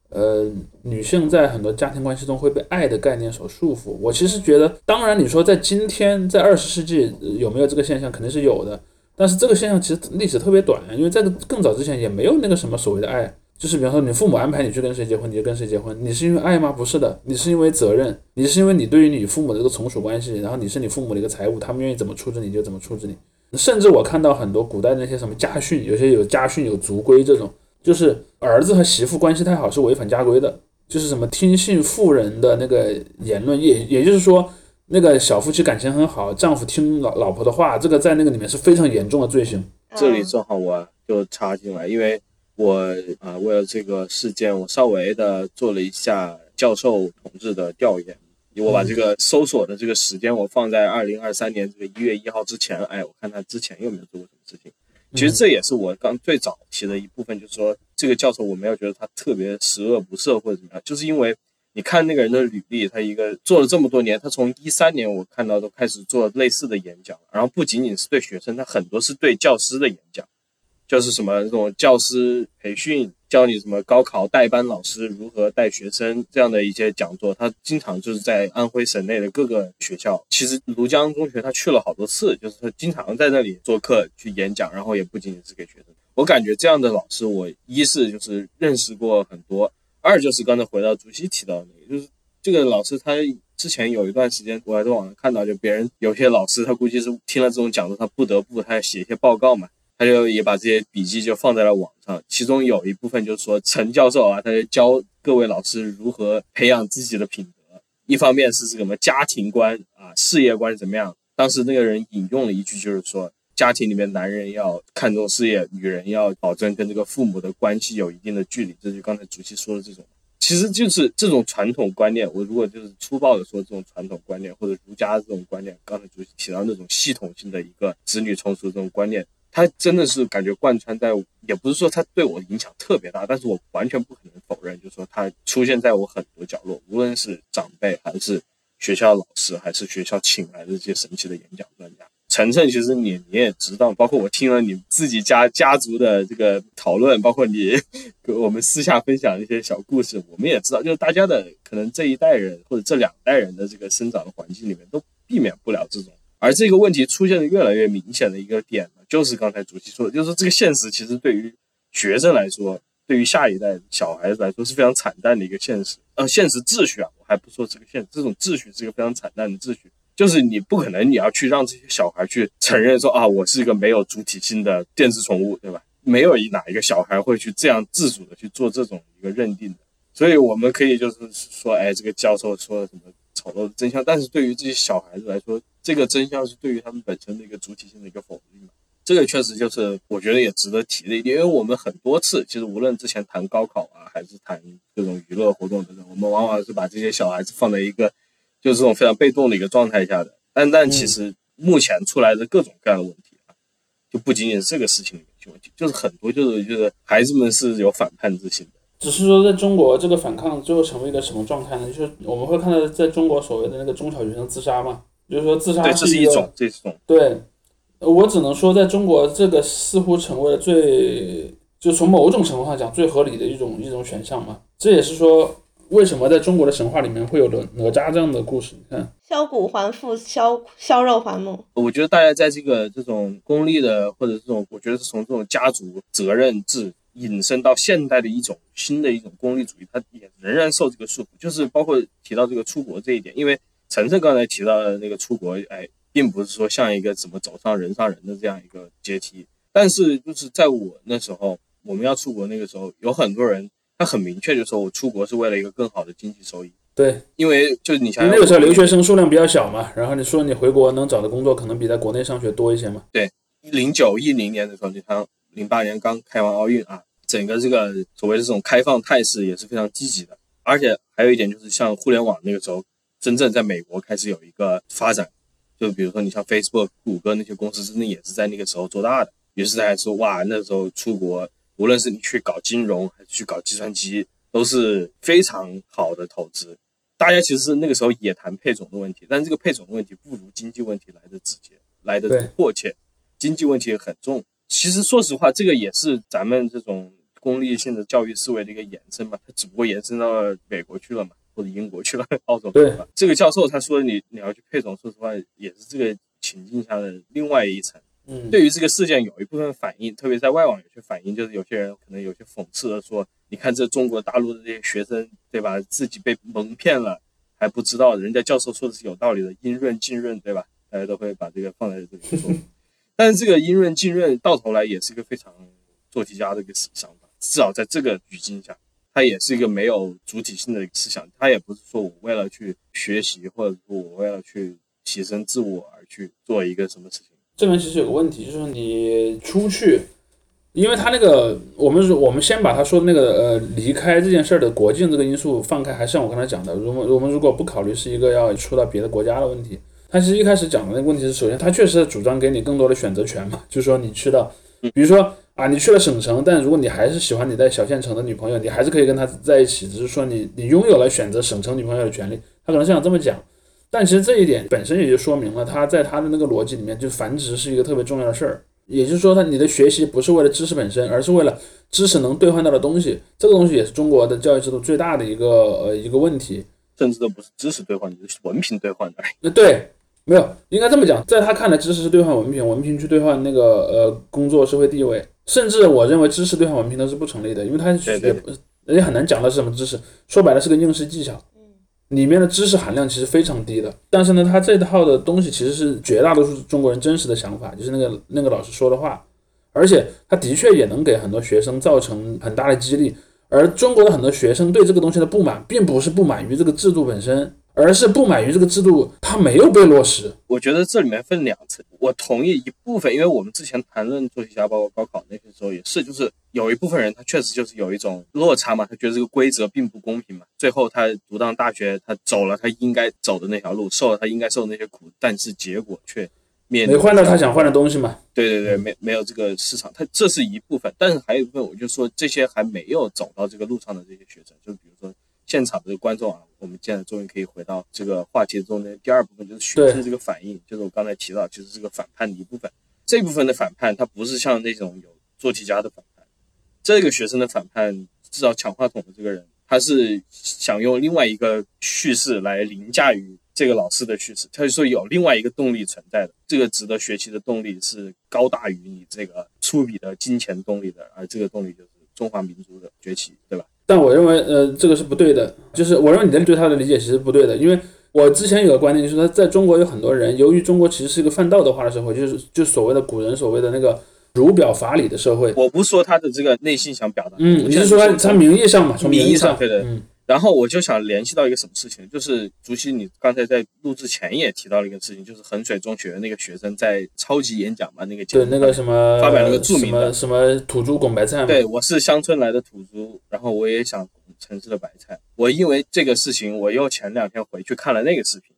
呃，女性在很多家庭关系中会被爱的概念所束缚。我其实觉得，当然你说在今天，在二十世纪有没有这个现象，肯定是有的。但是这个现象其实历史特别短，因为在更早之前也没有那个什么所谓的爱，就是比方说你父母安排你去跟谁结婚，你就跟谁结婚，你是因为爱吗？不是的，你是因为责任，你是因为你对于你父母的这个从属关系，然后你是你父母的一个财物，他们愿意怎么处置你就怎么处置你。甚至我看到很多古代那些什么家训，有些有家训有族规这种，就是儿子和媳妇关系太好是违反家规的，就是什么听信妇人的那个言论，也也就是说，那个小夫妻感情很好，丈夫听老老婆的话，这个在那个里面是非常严重的罪行。这里正好我就插进来，因为我啊、呃为了这个事件，我稍微的做了一下教授同志的调研。我把这个搜索的这个时间我放在二零二三年这个一月一号之前，哎，我看他之前有没有做过什么事情。其实这也是我刚最早提的一部分，就是说这个教授我没有觉得他特别十恶不赦或者怎么样，就是因为你看那个人的履历，他一个做了这么多年，他从一三年我看到都开始做类似的演讲，然后不仅仅是对学生，他很多是对教师的演讲，就是什么这种教师培训，教你什么高考带班老师如何带学生这样的一些讲座，他经常就是在安徽省内的各个学校，其实庐江中学他去了好多次，就是他经常在那里做客去演讲，然后也不仅仅是给学生。我感觉这样的老师，我一是就是认识过很多，二就是刚才回到主席提到的那个，就是这个老师他之前有一段时间，我还在网上看到，就别人有些老师他估计是听了这种讲座，他不得不他要写一些报告嘛，他就也把这些笔记就放在了网上，其中有一部分就是说陈教授啊，他就教各位老师如何培养自己的品德，一方面是这个什么家庭观啊、事业观怎么样。当时那个人引用了一句，就是说家庭里面男人要看重事业，女人要保证跟这个父母的关系有一定的距离，这就刚才主席说的这种。其实就是这种传统观念，我如果就是粗暴的说这种传统观念，或者儒家这种观念，刚才主席提到那种系统性的一个子女从属这种观念，他真的是感觉贯穿在，也不是说他对我影响特别大，但是我完全不可能否认，就是说他出现在我很多角落，无论是长辈还是学校老师，还是学校请来的这些神奇的演讲专家。晨晨，其实你你也知道，包括我听了你自己家家族的这个讨论，包括你给我们私下分享的一些小故事，我们也知道，就是大家的可能这一代人或者这两代人的这个生长的环境里面都避免不了这种。而这个问题出现的越来越明显的一个点呢，就是刚才主席说的，就是这个现实其实对于学生来说，对于下一代小孩子来说是非常惨淡的一个现实。呃，现实秩序啊，我还不说这个现这种秩序是一个非常惨淡的秩序。就是你不可能，你要去让这些小孩去承认说啊，我是一个没有主体性的电子宠物，对吧？没有一哪一个小孩会去这样自主的去做这种一个认定的。所以我们可以就是说，哎，这个教授说了什么丑陋的真相，但是对于这些小孩子来说，这个真相是对于他们本身的一个主体性的一个否定嘛。这个确实就是我觉得也值得提的一点，因为我们很多次其实无论之前谈高考啊，还是谈各种娱乐活动等等，我们往往是把这些小孩子放在一个就是这种非常被动的一个状态下的。但但其实目前出来的各种各样的问题啊，就不仅仅是这个事情的问题，就是很多就是就是孩子们是有反叛之心的。只是说，在中国这个反抗最后成为一个什么状态呢？就是我们会看到，在中国所谓的那个中小学生自杀嘛，就是说自杀对，这是一种，这是一种。对，我只能说，在中国这个似乎成为了最，就从某种程度上讲最合理的一种一种选项嘛。这也是说，为什么在中国的神话里面会有哪哪吒这样的故事？你看，削骨还父，削削肉还母。我觉得大家在这个这种功利的，或者这种，我觉得是从这种家族责任制引申到现代的一种新的一种功利主义，它也仍然受这个束缚。就是包括提到这个出国这一点，因为晨晨刚才提到的那个出国，哎，并不是说像一个怎么走上人上人的这样一个阶梯，但是就是在我那时候，我们要出国那个时候，有很多人他很明确就说我出国是为了一个更好的经济收益，对，因为就是你想想因为那个时候留学生数量比较小嘛，然后你说你回国能找的工作可能比在国内上学多一些嘛。对，零九一零年的时候，你看零八年刚开完奥运啊，整个这个所谓的这种开放态势也是非常积极的，而且还有一点就是像互联网那个时候，真正在美国开始有一个发展，就比如说你像 Facebook、谷歌那些公司，真的也是在那个时候做大的。于是大家说，哇，那时候出国，无论是你去搞金融还是去搞计算机，都是非常好的投资。大家其实那个时候也谈配种的问题，但这个配种的问题不如经济问题来的直接，来的迫切。经济问题也很重。其实说实话，这个也是咱们这种功利性的教育思维的一个延伸嘛，它只不过延伸到美国去了嘛，或者英国去了，澳洲去了。这个教授他说你你要去配种，说实话也是这个情境下的另外一层。嗯，对于这个事件有一部分反应，特别在外网有些反应，就是有些人可能有些讽刺的说，你看这中国大陆的这些学生，对吧？自己被蒙骗了，还不知道人家教授说的是有道理的，阴润浸润，对吧？大家都会把这个放在这里说。但是这个阴润浸润到头来也是一个非常做题家的一个想法，至少在这个语境下，它也是一个没有主体性的一个思想，它也不是说我为了去学习，或者说我为了去提升自我而去做一个什么事情。这边其实有个问题，就是你出去，因为他那个我们我们先把他说的那个呃离开这件事儿的国境这个因素放开，还是像我刚才讲的，如果我们如果不考虑是一个要出到别的国家的问题，他其实一开始讲的那个问题是，首先他确实主张给你更多的选择权嘛，就是说你去到，比如说啊你去了省城，但如果你还是喜欢你在小县城的女朋友，你还是可以跟她在一起，只是说你你拥有了选择省城女朋友的权利，他可能是想这么讲。但其实这一点本身也就说明了，他在他的那个逻辑里面，就繁殖是一个特别重要的事儿。也就是说，他你的学习不是为了知识本身，而是为了知识能兑换到的东西。这个东西也是中国的教育制度最大的一个呃一个问题。甚至都不是知识兑换，就是文凭兑换的。那对，没有应该这么讲，在他看来，知识是兑换文凭，文凭去兑换那个呃工作社会地位。甚至我认为知识兑换文凭都是不成立的，因为他对对也不人家很难讲的是什么知识，说白了是个应试技巧。里面的知识含量其实非常低的，但是呢，他这套的东西其实是绝大多数中国人真实的想法，就是那个那个老师说的话，而且他的确也能给很多学生造成很大的激励。而中国的很多学生对这个东西的不满，并不是不满于这个制度本身，而是不满于这个制度它没有被落实。我觉得这里面分两层，我同意一部分，因为我们之前谈论做题家，包括高考那些时候也是，就是有一部分人他确实就是有一种落差嘛，他觉得这个规则并不公平嘛，最后他读到大学，他走了他应该走的那条路，受了他应该受的那些苦，但是结果却没换到他想换的东西嘛？对对对，没没有这个市场，他这是一部分，但是还有一部分，我就说这些还没有走到这个路上的这些学生，就比如说现场的观众啊，我们现在终于可以回到这个话题中的第二部分，就是学生这个反应，就是我刚才提到，就是这个反叛的一部分。这部分的反叛，它不是像那种有做题家的反叛，这个学生的反叛，至少抢话筒的这个人，他是想用另外一个叙事来凌驾于这个老师的叙事，他就说有另外一个动力存在的，这个值得学习的动力是高大于你这个粗鄙的金钱动力的，而这个动力就是中华民族的崛起，对吧？但我认为，呃，这个是不对的。就是我认为你的对他的理解其实不对的，因为我之前有个观点，就是说在中国有很多人，由于中国其实是一个泛道德化的社会，就是就所谓的古人所谓的那个儒表法理的社会。我不说他的这个内心想表达，嗯，你是说他他名义上嘛？从名义上上对的嗯然后我就想联系到一个什么事情，就是竹溪，你刚才在录制前也提到了一个事情，就是衡水中学那个学生在超级演讲嘛，那个对那个什么发表了个著名的么什么土猪拱白菜。对，我是乡村来的土猪，然后我也想拱城市的白菜。我因为这个事情，我又前两天回去看了那个视频。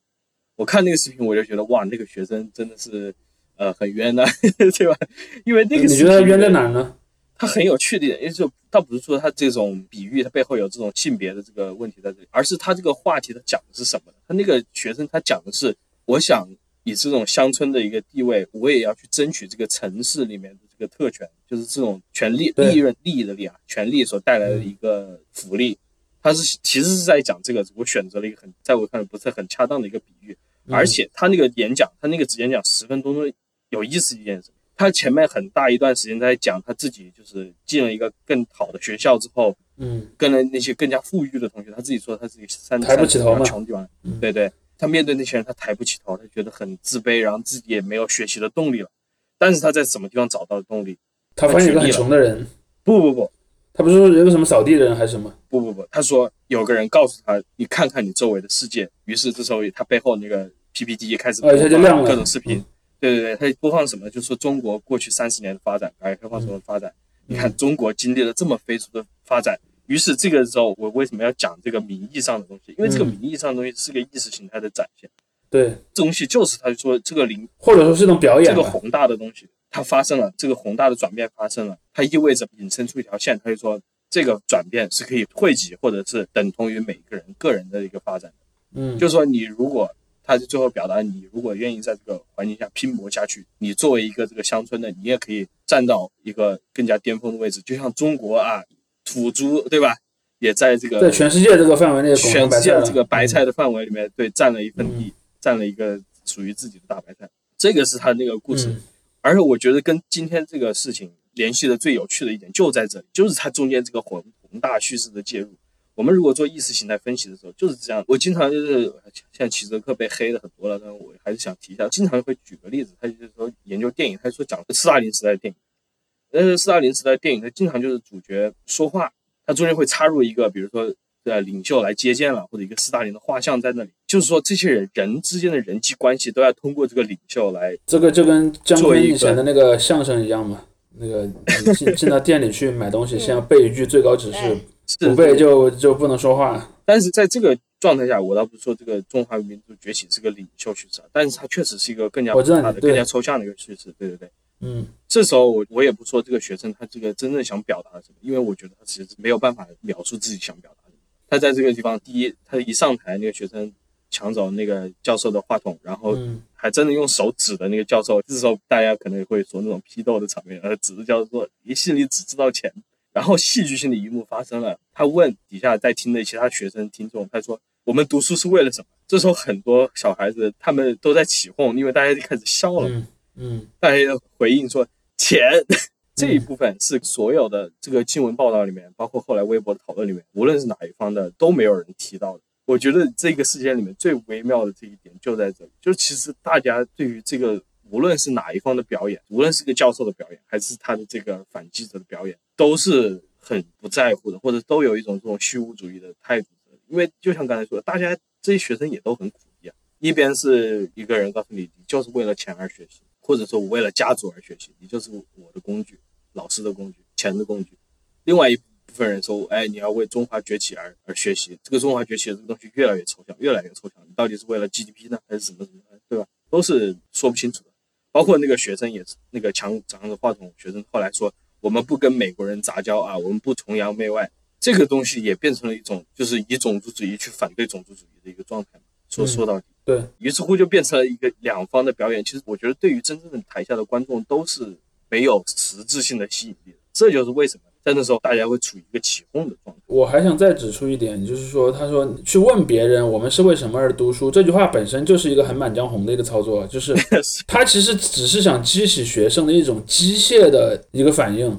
我看那个视频，我就觉得哇，那个学生真的是呃很冤的，对吧？因为那个你觉得他冤在哪呢？它很有趣的一点，也就倒不是说它这种比喻，它背后有这种性别的这个问题在这里，而是它这个话题它讲的是什么呢？他那个学生他讲的是，我想以这种乡村的一个地位，我也要去争取这个城市里面的这个特权，就是这种权利、利润、利益的利啊，权利所带来的一个福利。他是其实是在讲这个，我选择了一个很在我看来不是很恰当的一个比喻，嗯而且他那个演讲，他那个演讲十分钟中有意思一件事，他前面很大一段时间在讲他自己就是进了一个更好的学校之后，嗯跟了那些更加富裕的同学，他自己说他自己三抬不起头嘛穷地方嗯，对对，他面对那些人他抬不起头，他觉得很自卑，然后自己也没有学习的动力了。但是他在什么地方找到的动力？他发现有个很穷的人，不不不他不是说有个什么扫地的人还是什么？不不不，他说有个人告诉他，你看看你周围的世界。于是这时候他背后那个 PPT 开始哦一下就播放亮了各种视频嗯，对对对，他播放什么？就说中国过去三十年的发展，改革开放时候的发展，嗯你看中国经历了这么飞速的发展。于是这个时候，我为什么要讲这个名义上的东西？因为这个嗯名义上的东西是个意识形态的展现，对，这东西就是他说这个灵或者说是一种表演。这个宏大的东西，它发生了，这个宏大的转变发生了，它意味着引申出一条线，他就说这个转变是可以汇集或者是等同于每个人个人的一个发展的。嗯，就是说，你如果他最后表达，你如果愿意在这个环境下拼搏下去，你作为一个这个乡村的，你也可以站到一个更加巅峰的位置，就像中国啊，土猪对吧，也在这个在全世界这个范围内全世界这个白菜的范围里面，对，占了一份嗯地，占了一个属于自己的大白菜。这个是他那个故事，嗯而且我觉得跟今天这个事情联系的最有趣的一点就在这里，就是他中间这个宏宏大叙事的介入。我们如果做意识形态分析的时候，就是这样。我经常就是像齐泽克被黑的很多了，但是我还是想提一下，经常会举个例子，他就是说研究电影，他说讲斯大林时代的电影，但是斯大林时代的电影，他经常就是主角说话，他中间会插入一个，比如说呃领袖来接见了，或者一个斯大林的画像在那里，就是说这些人人之间的人际关系都要通过这个领袖来这个就跟姜昆以前的那个相声一样嘛。那个进进到店里去买东西，先要背一句最高指示哎，不背就就不能说话。但是在这个状态下，我倒不是说这个中华民族崛起是个领袖叙事，啊，但是它确实是一个更加我知道复杂的、更加抽象的一个叙事。对对对，嗯这时候我我也不说这个学生他这个真正想表达的什么，因为我觉得他其实没有办法描述自己想表达的。他在这个地方，第一，他一上台，那个学生抢走那个教授的话筒，然后嗯还真的用手指的那个教授。这时候大家可能会说那种批斗的场面，呃，指着教授说你心里只知道钱。然后戏剧性的一幕发生了，他问底下在听的其他学生听众，他说：“我们读书是为了什么？”这时候很多小孩子他们都在起哄，因为大家就开始笑了。嗯嗯大家就回应说钱 这一部分是所有的这个新闻报道里面，包括后来微博的讨论里面，无论是哪一方的都没有人提到的。我觉得这个事件里面最微妙的这一点就在这里，就是其实大家对于这个无论是哪一方的表演，无论是个教授的表演，还是他的这个反记者的表演，都是很不在乎的，或者都有一种这种虚无主义的态度。因为就像刚才说的，大家这些学生也都很苦一样，一边是一个人告诉你，你就是为了钱而学习，或者说我为了家族而学习，你就是我的工具，老师的工具，钱的工具。另外一部分人说，哎，你要为中华崛起而而学习，这个中华崛起的这个东西越来越抽象，越来越抽象，你到底是为了 GDP 呢，还是什么什么，对吧？都是说不清楚的。包括那个学生也是，那个抢抢着话筒学生后来说，我们不跟美国人杂交啊，我们不崇洋媚外，这个东西也变成了一种就是以种族主义去反对种族主义的一个状态嘛。说嗯说到底，对，于是乎就变成了一个两方的表演。其实我觉得对于真正的台下的观众都是没有实质性的吸引力的，这就是为什么在那时候大家会处于一个起哄的状态。我还想再指出一点，就是说，他说去问别人我们是为什么而读书，这句话本身就是一个很满江红的一个操作，就是 他其实只是想激起学生的一种机械的一个反应。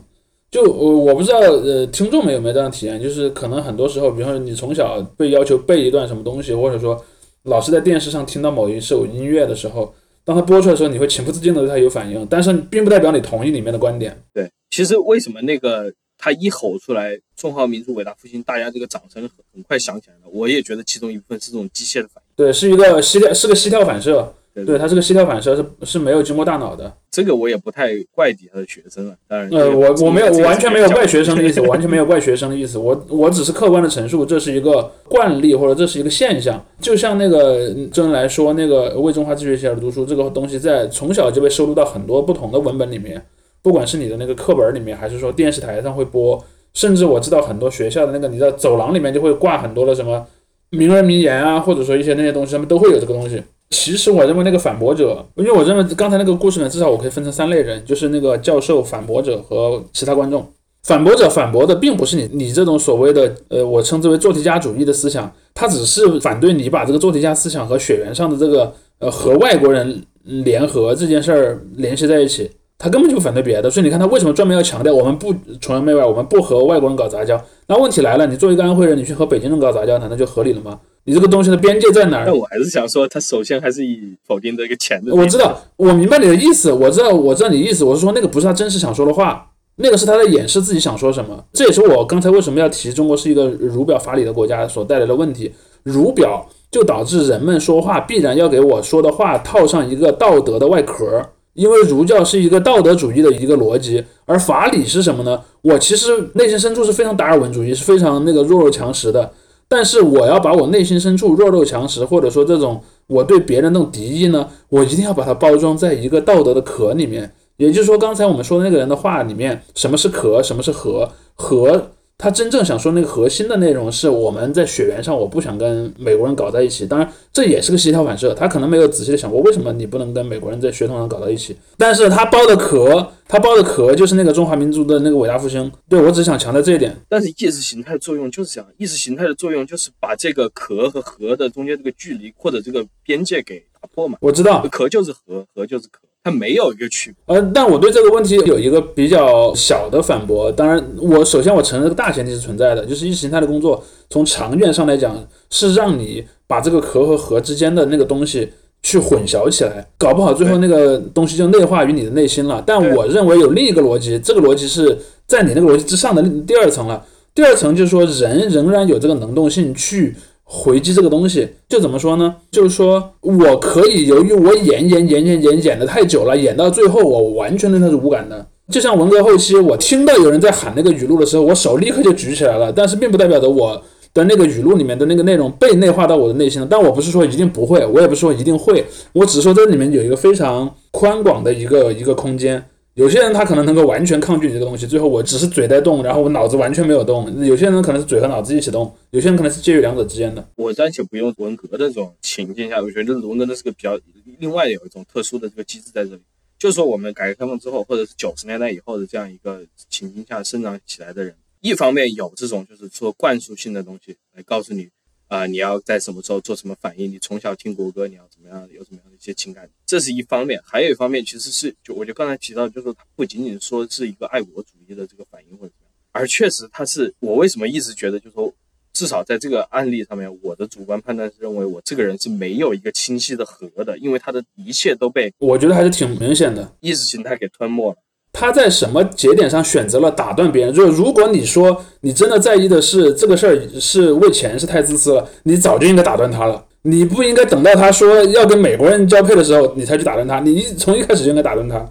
就我我不知道，呃，听众们有没有这样的体验？就是可能很多时候，比方说你从小被要求背一段什么东西，或者说老师在电视上听到某一首音乐的时候，当它播出来的时候，你会情不自禁的对它有反应，但是并不代表你同意里面的观点。对，其实为什么那个他一吼出来“中华民族伟大复兴”，大家这个掌声很很快响起来了？我也觉得其中一部分是这种机械的反应。对，是一个膝跳，是个膝跳反射。对对，它是个膝跳反射，是是没有经过大脑的。这个我也不太怪底下的学生了。当然，呃，我我没有，我完全没有怪学生的意思，我完全没有怪学生的意思。我我只是客观的陈述，这是一个惯例或者这是一个现象。就像那个周恩来说，那个为中华自学习而读书这个东西，在从小就被收录到很多不同的文本里面，不管是你的那个课本里面，还是说电视台上会播，甚至我知道很多学校的那个你在走廊里面就会挂很多的什么名人名言啊，或者说一些那些东西，他们都会有这个东西。其实我认为那个反驳者，因为我认为刚才那个故事呢，至少我可以分成三类人，就是那个教授、反驳者和其他观众。反驳者反驳的并不是你你这种所谓的呃，我称之为做题家主义的思想，他只是反对你把这个做题家思想和血缘上的这个呃和外国人联合这件事儿联系在一起，他根本就不反对别的。所以你看他为什么专门要强调我们不崇洋媚外，我们不和外国人搞杂交？那问题来了，你作为一个安徽人，你去和北京人搞杂交，难道就合理了吗？你这个东西的边界在哪儿？那我还是想说，他首先还是以否定的一个前的。我知道，我明白你的意思，我知道，我知道你的意思。我是说，那个不是他真实想说的话，那个是他在掩饰自己想说什么。这也是我刚才为什么要提中国是一个儒表法理的国家所带来的问题。儒表就导致人们说话必然要给我说的话套上一个道德的外壳，因为儒教是一个道德主义的一个逻辑，而法理是什么呢？我其实内心深处是非常达尔文主义，是非常那个弱肉强食的。但是我要把我内心深处弱肉强食，或者说这种我对别人那种敌意呢，我一定要把它包装在一个道德的壳里面。也就是说，刚才我们说的那个人的话里面，什么是壳，什么是核？核，他真正想说那个核心的内容是我们在血缘上，我不想跟美国人搞在一起。当然，这也是个膝跳反射，他可能没有仔细的想过为什么你不能跟美国人在血统上搞到一起。但是他包的壳，他包的壳就是那个中华民族的那个伟大复兴。对我只想强调这一点。但是意识形态作用就是这样，意识形态的作用就是把这个壳和核的中间这个距离或者这个边界给打破嘛。我知道，壳就是核，核就是壳，它没有一个区别。呃，但我对这个问题有一个比较小的反驳。当然，我首先我承认这个大前提是存在的，就是意识形态的工作，从长远上来讲是让你把这个壳和核之间的那个东西去混淆起来，搞不好最后那个东西就内化于你的内心了。但我认为有另一个逻辑，这个逻辑是在你那个逻辑之上的第二层了。第二层就是说，人仍然有这个能动性去回击这个东西，就怎么说呢？就是说我可以由于我演演演演演演的太久了，演到最后我完全对它是无感的。就像文革后期，我听到有人在喊那个语录的时候，我手立刻就举起来了，但是并不代表着我的那个语录里面的那个内容被内化到我的内心了。但我不是说一定不会，我也不是说一定会，我只是说这里面有一个非常宽广的一个一个空间。有些人他可能能够完全抗拒这个东西，最后我只是嘴在动，然后我脑子完全没有动。有些人可能是嘴和脑子一起动，有些人可能是介于两者之间的。我暂且不用文革的这种情境下，我觉得文革的是个比较另外有一种特殊的这个机制在这里，就是说我们改革开放之后，或者是九十年代以后的这样一个情境下生长起来的人，一方面有这种就是说灌输性的东西来告诉你，啊、你要在什么时候做什么反应，你从小听国歌，你要怎么样，有怎么样的一些情感，这是一方面。还有一方面其实是就我就刚才提到，就是说它不仅仅说是一个爱国主义的这个反应或者怎么样，而确实它是我为什么一直觉得就是说。至少在这个案例上面，我的主观判断是认为我这个人是没有一个清晰的核的，因为他的一切都被我觉得还是挺明显的。意识形态给吞没了。他在什么节点上选择了打断别人？就是如果你说你真的在意的是这个事儿是为钱是太自私了，你早就应该打断他了。你不应该等到他说要跟美国人交配的时候，你才去打断他。你一从一开始就应该打断他。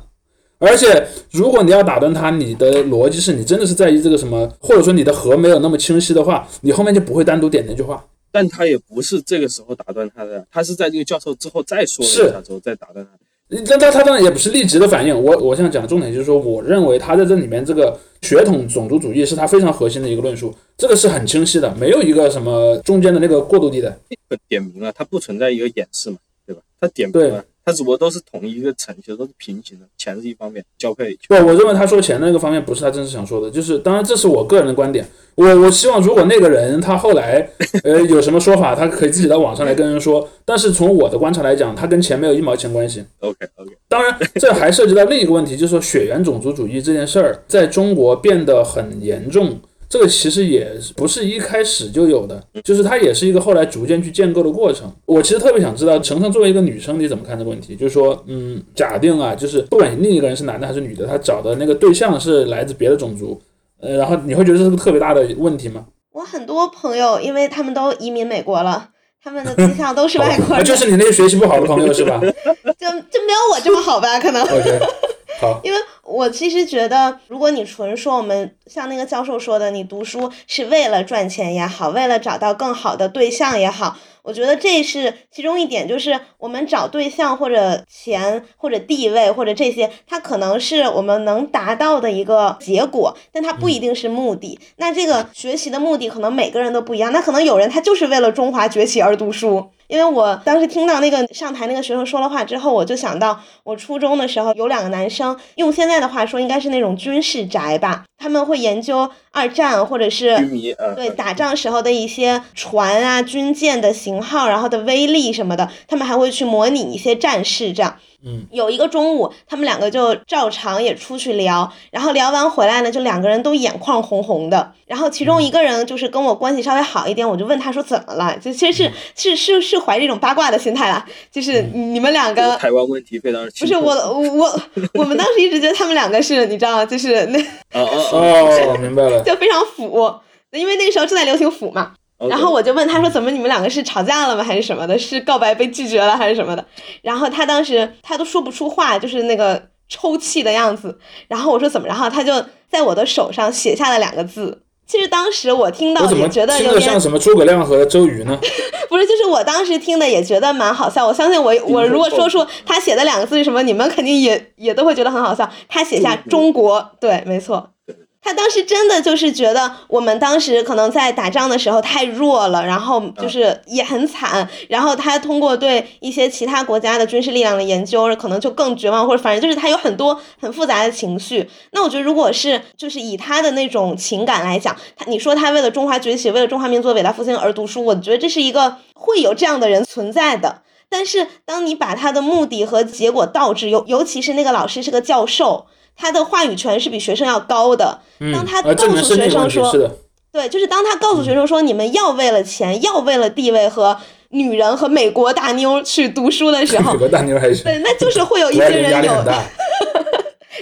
而且，如果你要打断他，你的逻辑是你真的是在意这个什么，或者说你的核没有那么清晰的话，你后面就不会单独点那句话。但他也不是这个时候打断他的，他是在这个教授之后再说了是一下之后再打断他的。但他他当然也不是立即的反应。我我想讲的重点就是说，我认为他在这里面这个血统种族主义是他非常核心的一个论述，这个是很清晰的，没有一个什么中间的那个过渡地带。点明了，它不存在一个掩饰嘛，对吧？他点明对了，它只不过都是同一个层，其实都是平行的，钱是一方面，交配不，我认为他说钱那个方面不是他真实想说的，就是当然这是我个人的观点。我我希望如果那个人他后来呃有什么说法，他可以自己到网上来跟人说。但是从我的观察来讲，他跟钱没有一毛钱关系。OK OK，当然，这还涉及到另一个问题，就是说血缘种族主义这件事儿在中国变得很严重，这个其实也不是一开始就有的，就是它也是一个后来逐渐去建构的过程。我其实特别想知道，程程作为一个女生，你怎么看这个问题？就是说，嗯，假定啊，就是不管另一个人是男的还是女的，他找的那个对象是来自别的种族，呃，然后你会觉得这是个特别大的问题吗？我很多朋友，因为他们都移民美国了，他们的对象都是外国啊人，就是你那些学习不好的朋友是吧 就就没有我这么好吧？可能。好，因为我其实觉得，如果你纯说我们像那个教授说的，你读书是为了赚钱也好，为了找到更好的对象也好，我觉得这是其中一点，就是我们找对象或者钱或者地位或者这些，它可能是我们能达到的一个结果，但它不一定是目的。那这个学习的目的可能每个人都不一样，那可能有人他就是为了中华崛起而读书。因为我当时听到那个上台那个学生说了话之后，我就想到我初中的时候有两个男生，用现在的话说应该是那种军事宅吧，他们会研究二战或者是对打仗时候的一些船啊、军舰的型号，然后的威力什么的，他们还会去模拟一些战事这样。嗯，有一个中午，他们两个就照常也出去聊，然后聊完回来呢，就两个人都眼眶红红的。然后其中一个人就是跟我关系稍微好一点，我就问他说怎么了？就其实是是是是怀这种八卦的心态啦，就是你们两个台湾问题非常不是我我我我们当时一直觉得他们两个是你知道，就是那哦哦哦，明白了。就非常腐，因为那个时候正在流行腐嘛。啊！然后我就问他说：“怎么你们两个是吵架了吗？还是什么的？是告白被拒绝了还是什么的？”然后他当时他都说不出话，就是那个抽泣的样子。然后我说怎么？然后他就在我的手上写下了两个字。其实当时我听到也觉得有点像什么诸葛亮和周瑜呢？不是，就是我当时听的也觉得蛮好笑。我相信我 我如果说出他写的两个字是什么，你们肯定也也都会觉得很好笑。他写下中国，对，没错。他当时真的就是觉得我们当时可能在打仗的时候太弱了，然后就是也很惨，然后他通过对一些其他国家的军事力量的研究，可能就更绝望，或者反正就是他有很多很复杂的情绪。那我觉得如果是就是以他的那种情感来讲，他你说他为了中华崛起，为了中华民族伟大复兴而读书，我觉得这是一个会有这样的人存在的。但是当你把他的目的和结果倒置，尤尤其是那个老师是个教授，他的话语权是比学生要高的。嗯，当他告诉学生说对，就是当他告诉学生说你们要为了钱，要为了地位和女人和美国大妞去读书的时候美国大妞还是对，那就是会有一些人有压力很大。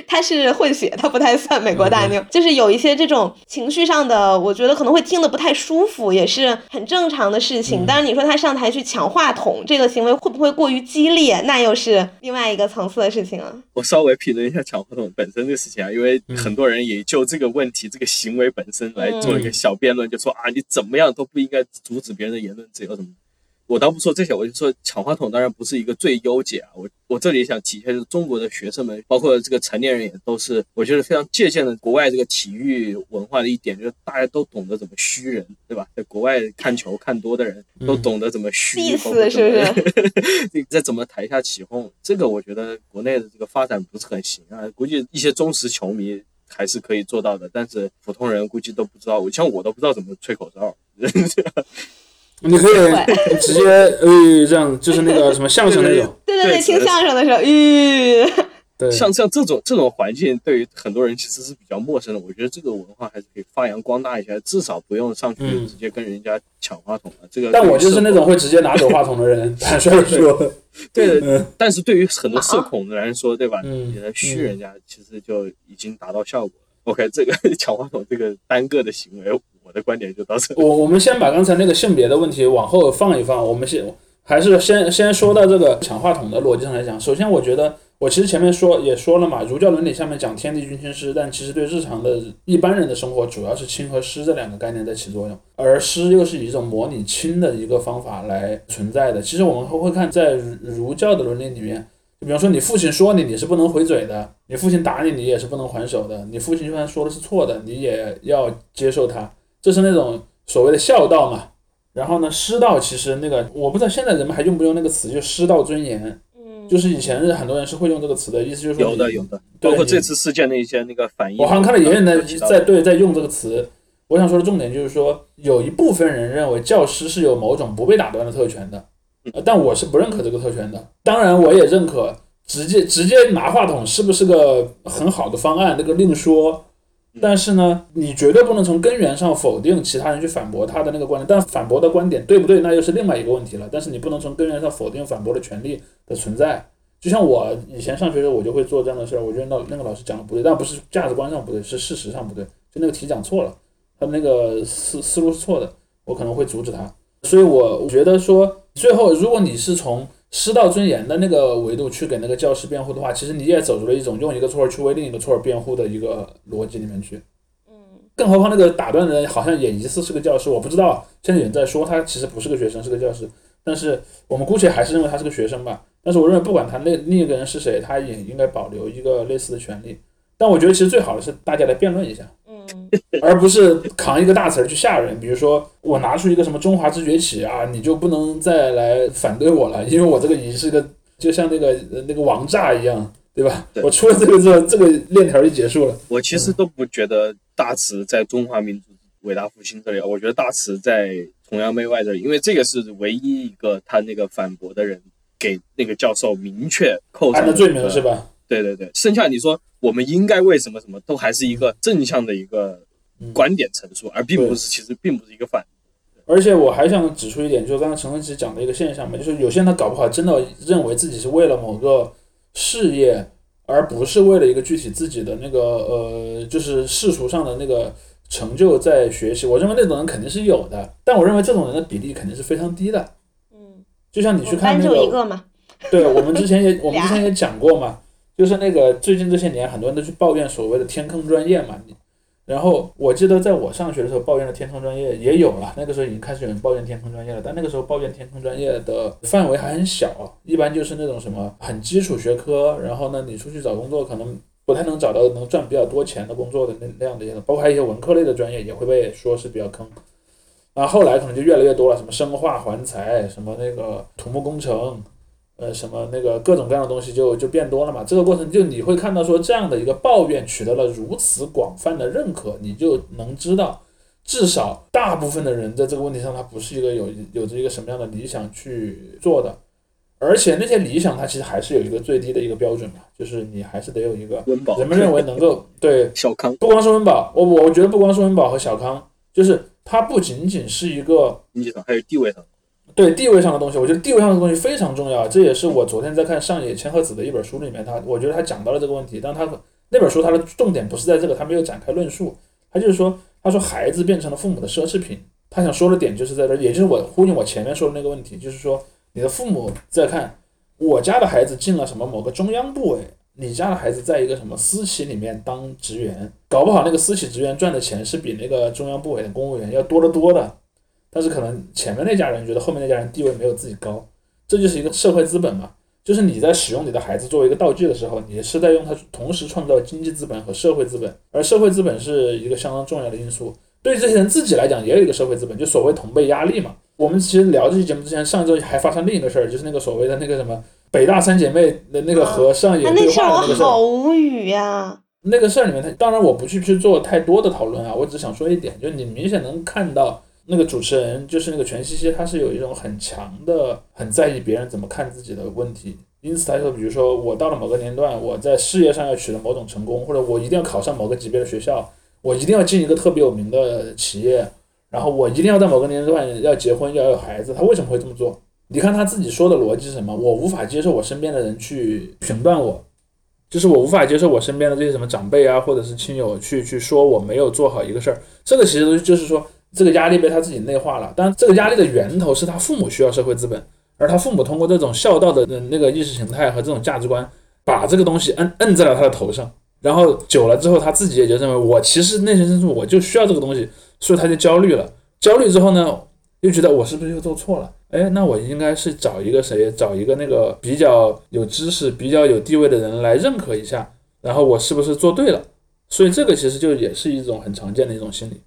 他是混血，他不太算美国大妞，就是有一些这种情绪上的，我觉得可能会听得不太舒服，也是很正常的事情。但是你说他上台去抢话筒这个行为会不会过于激烈，那又是另外一个层次的事情了。我稍微评论一下抢话筒本身的事情啊，因为很多人也就这个问题、这个行为本身来做一个小辩论，就说啊，你怎么样都不应该阻止别人的言论自由怎么的。我倒不说这些，我就说抢话筒当然不是一个最优解啊。我我这里想体现的是中国的学生们，包括这个成年人也都是，我觉得非常借鉴了国外这个体育文化的一点，就是大家都懂得怎么虚人，对吧？在国外看球看多的人都懂得怎么虚，意思是不是？你在怎么台下起哄，这个我觉得国内的这个发展不是很行啊。估计一些忠实球迷还是可以做到的，但是普通人估计都不知道。我像我都不知道怎么吹口哨。你可以直接呃这样，就是那个什么相声那种，对对对，听相声的时候，吁，对，像像这种这种环境，对于很多人其实是比较陌生的。我觉得这个文化还是可以发扬光大一下，至少不用上去嗯直接跟人家抢话筒了。这个，但我就是那种会直接拿走话筒的人，坦率的说，对嗯，但是对于很多社恐的人来说，对吧？嗯你的虚人家其实就已经达到效果了。OK，这个 抢话筒这个单个的行为，我的观点就到这。我我们先把刚才那个性别的问题往后放一放，我们先还是先先说到这个抢话筒的逻辑上来讲。首先，我觉得我其实前面说也说了嘛，儒教伦理下面讲天地君亲师，但其实对日常的一般人的生活，主要是亲和师这两个概念在起作用，而师又是以一种模拟亲的一个方法来存在的。其实我们会会看在儒儒教的伦理里面。就比方说，你父亲说你，你是不能回嘴的；你父亲打你，你也是不能还手的；你父亲就算说的是错的，你也要接受他。这是那种所谓的孝道嘛。然后呢，师道其实那个我不知道现在人们还用不用那个词，就师道尊严。嗯，就是以前是很多人是会用这个词的，意思就是说有的有的，包括这次事件的一些那个反应，我好像看到有些人在在对在用这个词。我想说的重点就是说，有一部分人认为教师是有某种不被打断的特权的，呃但我是不认可这个特权的。当然，我也认可直接直接拿话筒是不是个很好的方案，那个另说。但是呢，你绝对不能从根源上否定其他人去反驳他的那个观点，但反驳的观点对不对，那又是另外一个问题了。但是你不能从根源上否定反驳的权利的存在。就像我以前上学的时候，我就会做这样的事儿，我觉得那那个老师讲的不对，但不是价值观上不对，是事实上不对，就那个题讲错了，他那个思思路是错的，我可能会阻止他。所以我觉得说，最后如果你是从师道尊严的那个维度去给那个教师辩护的话，其实你也走入了一种用一个错儿去为另一个错儿辩护的一个逻辑里面去。嗯更何况那个打断的人好像也疑似是个教师，我不知道。现在有人在说他其实不是个学生，是个教师，但是我们姑且还是认为他是个学生吧。但是我认为不管他那另一个人是谁，他也应该保留一个类似的权利。但我觉得其实最好的是大家来辩论一下，嗯而不是扛一个大词儿去吓人。比如说我拿出一个什么中华之崛起啊，你就不能再来反对我了，因为我这个已经是个就像那个呃那个王炸一样，对吧？对我出了这个之后，这个链条就结束了。我其实都不觉得大词在中华民族伟大复兴这里，我觉得大词在崇洋媚外这里，因为这个是唯一一个他那个反驳的人给那个教授明确扣上的罪名是吧？对对对，剩下你说我们应该为什么什么，都还是一个正向的一个嗯观点陈述，而并不是其实并不是一个反。而且我还想指出一点，就是刚刚陈文琪讲的一个现象嘛，就是有些人他搞不好真的认为自己是为了某个事业，而不是为了一个具体自己的那个呃，就是世俗上的那个成就在学习。我认为那种人肯定是有的，但我认为这种人的比例肯定是非常低的。嗯，就像你去看那个，就一个嘛，对我们之前也我们之前也讲过嘛，就是那个最近这些年很多人都去抱怨所谓的天坑专业嘛，然后我记得在我上学的时候，抱怨的天坑专业也有了，那个时候已经开始有人抱怨天坑专业了，但那个时候抱怨天坑专业的范围还很小，一般就是那种什么很基础学科，然后呢，你出去找工作可能不太能找到能赚比较多钱的工作的那那样的一些，包括一些文科类的专业也会被说是比较坑。然后后来可能就越来越多了，什么生化环材，什么那个土木工程，呃，什么那个各种各样的东西就就变多了嘛。这个过程就你会看到说这样的一个抱怨取得了如此广泛的认可，你就能知道，至少大部分的人在这个问题上他不是一个有有着一个什么样的理想去做的，而且那些理想它其实还是有一个最低的一个标准嘛，就是你还是得有一个温饱，人们认为能够 对小康，不光是温饱，我我我觉得不光是温饱和小康，就是它不仅仅是一个经济上还有地位上，对地位上的东西，我觉得地位上的东西非常重要。这也是我昨天在看上野千鹤子的一本书里面，他我觉得他讲到了这个问题，但他那本书他的重点不是在这个，他没有展开论述，他就是说，他说孩子变成了父母的奢侈品，他想说的点就是在这，也就是我呼应我前面说的那个问题，就是说你的父母在看我家的孩子进了什么某个中央部委，你家的孩子在一个什么私企里面当职员，搞不好那个私企职员赚的钱是比那个中央部委的公务员要多得多的。但是可能前面那家人觉得后面那家人地位没有自己高，这就是一个社会资本嘛。就是你在使用你的孩子作为一个道具的时候，你是在用它同时创造经济资本和社会资本，而社会资本是一个相当重要的因素。对于这些人自己来讲，也有一个社会资本，就所谓同辈压力嘛。我们其实聊这期节目之前，上周还发生另一个事儿，就是那个所谓的那个什么北大三姐妹的那个和上野啊，对话的那个事儿。好无语呀、那个事儿里面，他当然我不去去做太多的讨论啊，我只想说一点，就是你明显能看到那个主持人，就是那个全西西，他是有一种很强的、很在意别人怎么看自己的问题。因此，他说，比如说我到了某个年段，我在事业上要取得某种成功，或者我一定要考上某个级别的学校，我一定要进一个特别有名的企业，然后我一定要在某个年段要结婚，要有孩子。他为什么会这么做？你看他自己说的逻辑是什么？我无法接受我身边的人去评断我，就是我无法接受我身边的这些什么长辈啊，或者是亲友去去说我没有做好一个事儿。这个其实就是说，这个压力被他自己内化了。但，这个压力的源头是他父母需要社会资本，而他父母通过这种孝道的呃那个意识形态和这种价值观，把这个东西摁摁在了他的头上。然后久了之后，他自己也就认为我其实内心深处我就需要这个东西，所以他就焦虑了。焦虑之后呢，又觉得我是不是又做错了？哎，那我应该是找一个谁，找一个那个比较有知识、比较有地位的人来认可一下，然后我是不是做对了？所以这个其实就也是一种很常见的一种心理。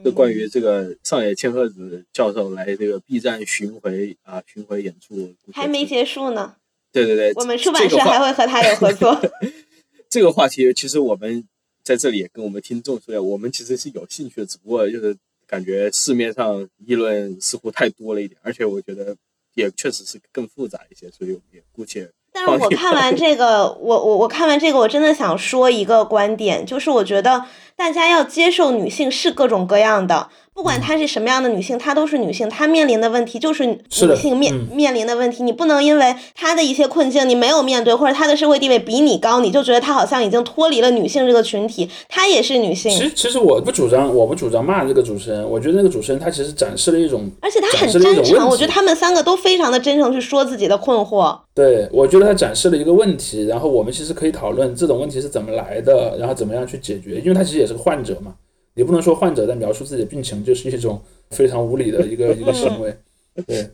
嗯，就关于这个上野千鹤子教授来这个 B 站巡回啊巡回演出，还没结束呢。对对对，我们出版社还会和他有合作。这个话题，其实我们在这里也跟我们听众说呀，我们其实是有兴趣的，只不过就是感觉市面上议论似乎太多了一点，而且我觉得也确实是更复杂一些，所以我们也姑且但是我看完这个，我我我看完这个，我真的想说一个观点，就是我觉得大家要接受女性是各种各样的，不管她是什么样的女性，她都是女性，她面临的问题就是女性面、嗯。面临的问题，你不能因为她的一些困境你没有面对，或者她的社会地位比你高，你就觉得她好像已经脱离了女性这个群体，她也是女性其，实其实我不主张，我不主张骂这个主持人，我觉得那个主持人他其实展示了一种，而且她很真诚，我觉得他们三个都非常的真诚去说自己的困惑。对我觉得他展示了一个问题，然后我们其实可以讨论这种问题是怎么来的，然后怎么样去解决，因为他其实也是个患者嘛，你不能说患者在描述自己的病情就是一种非常无理的一个 一个行为，对。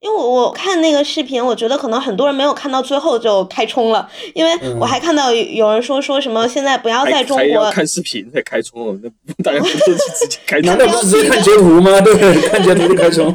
因为我我看那个视频，我觉得可能很多人没有看到最后就开冲了，因为我还看到有有人说说什么现在不要在中国，看视频才开冲哦，那大家不都是直接开冲难？道不是直接看截图吗？对，看截图就开冲。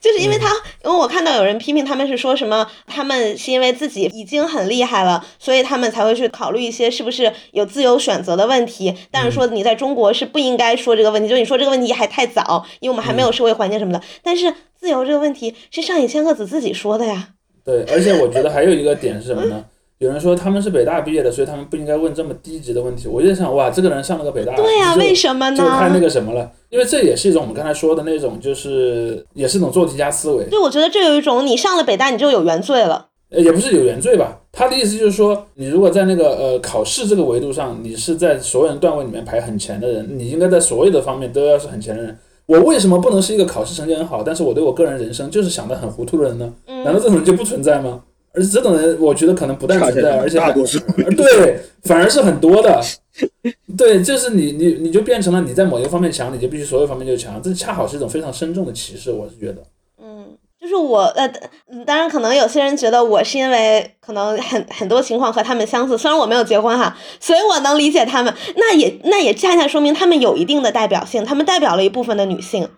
就是因为他，因为我看到有人批评他们是说什么，他们是因为自己已经很厉害了，所以他们才会去考虑一些是不是有自由选择的问题。但是说你在中国是不应该说这个问题，就是你说这个问题还太早，因为我们还没有社会环境什么的。但是自由这个问题是上野千鹤子自己说的呀。对，而且我觉得还有一个点是什么呢？有人说他们是北大毕业的，所以他们不应该问这么低级的问题。我就在想，哇，这个人上了个北大，对呀、就为什么呢就太那？个什么了？因为这也是一种我们刚才说的那种，就是也是一种做题家思维。就我觉得这有一种你上了北大你就有原罪了。呃，也不是有原罪吧？他的意思就是说，你如果在那个呃考试这个维度上，你是在所有人段位里面排很前的人，你应该在所有的方面都要是很前的人。我为什么不能是一个考试成绩很好，但是我对我个人人生就是想的很糊涂的人呢？嗯难道这种人就不存在吗？而且这种人，我觉得可能不但存在，而且大多数 呃对，反而是很多的。对，就是你你你就变成了你在某一个方面强，你就必须所有方面就强，这恰好是一种非常深重的歧视，我是觉得。嗯，就是我呃，嗯当然可能有些人觉得我是因为可能很很多情况和他们相似，虽然我没有结婚哈，所以我能理解他们。那也那也恰恰说明他们有一定的代表性，他们代表了一部分的女性，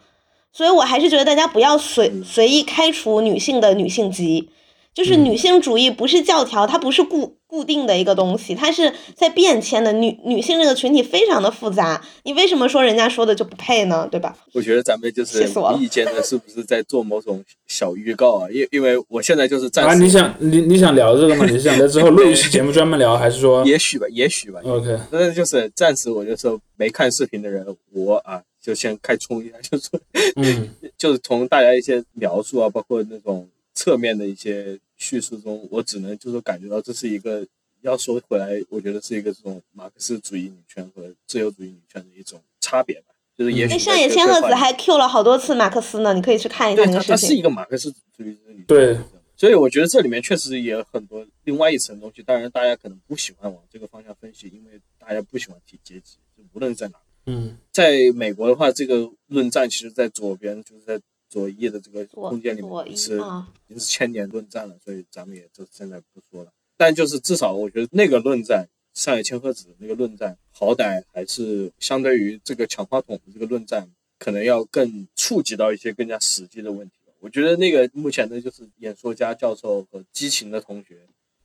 所以我还是觉得大家不要随随意开除女性的女性籍。就是女性主义不是教条，它不是固固定的一个东西，它是在变迁的。女女性这个群体非常的复杂，你为什么说人家说的就不配呢？对吧？我觉得咱们就是无意间的，是不是在做某种小预告啊？因因为我现在就是暂啊，时，你想你你想聊这个吗？你是想在之后录一期节目专门聊，还是说 也许吧，也许吧。OK？那就是暂时，我就说没看视频的人，我啊就先开冲一下，就是嗯就是从大家一些描述啊，包括那种侧面的一些叙述中，我只能就是感觉到这是一个，要说回来，我觉得是一个这种马克思主义女权和自由主义女权的一种差别吧。就是也许哎，上野千鹤子还 Q 了好多次马克思呢，你可以去看一下对他，那个视频。他是一个马克思主义者女权。对，所以我觉得这里面确实也有很多另外一层东西，当然大家可能不喜欢往这个方向分析，因为大家不喜欢提阶级，就无论在哪。嗯在美国的话，这个论战其实，在左边就是在左翼的这个空间里面是啊已经是千年论战了，所以咱们也就现在不说了。但就是至少我觉得那个论战，上野千鹤子那个论战，好歹还是相对于这个抢话筒的这个论战，可能要更触及到一些更加实际的问题。我觉得那个目前的就是演说家教授和激情的同学，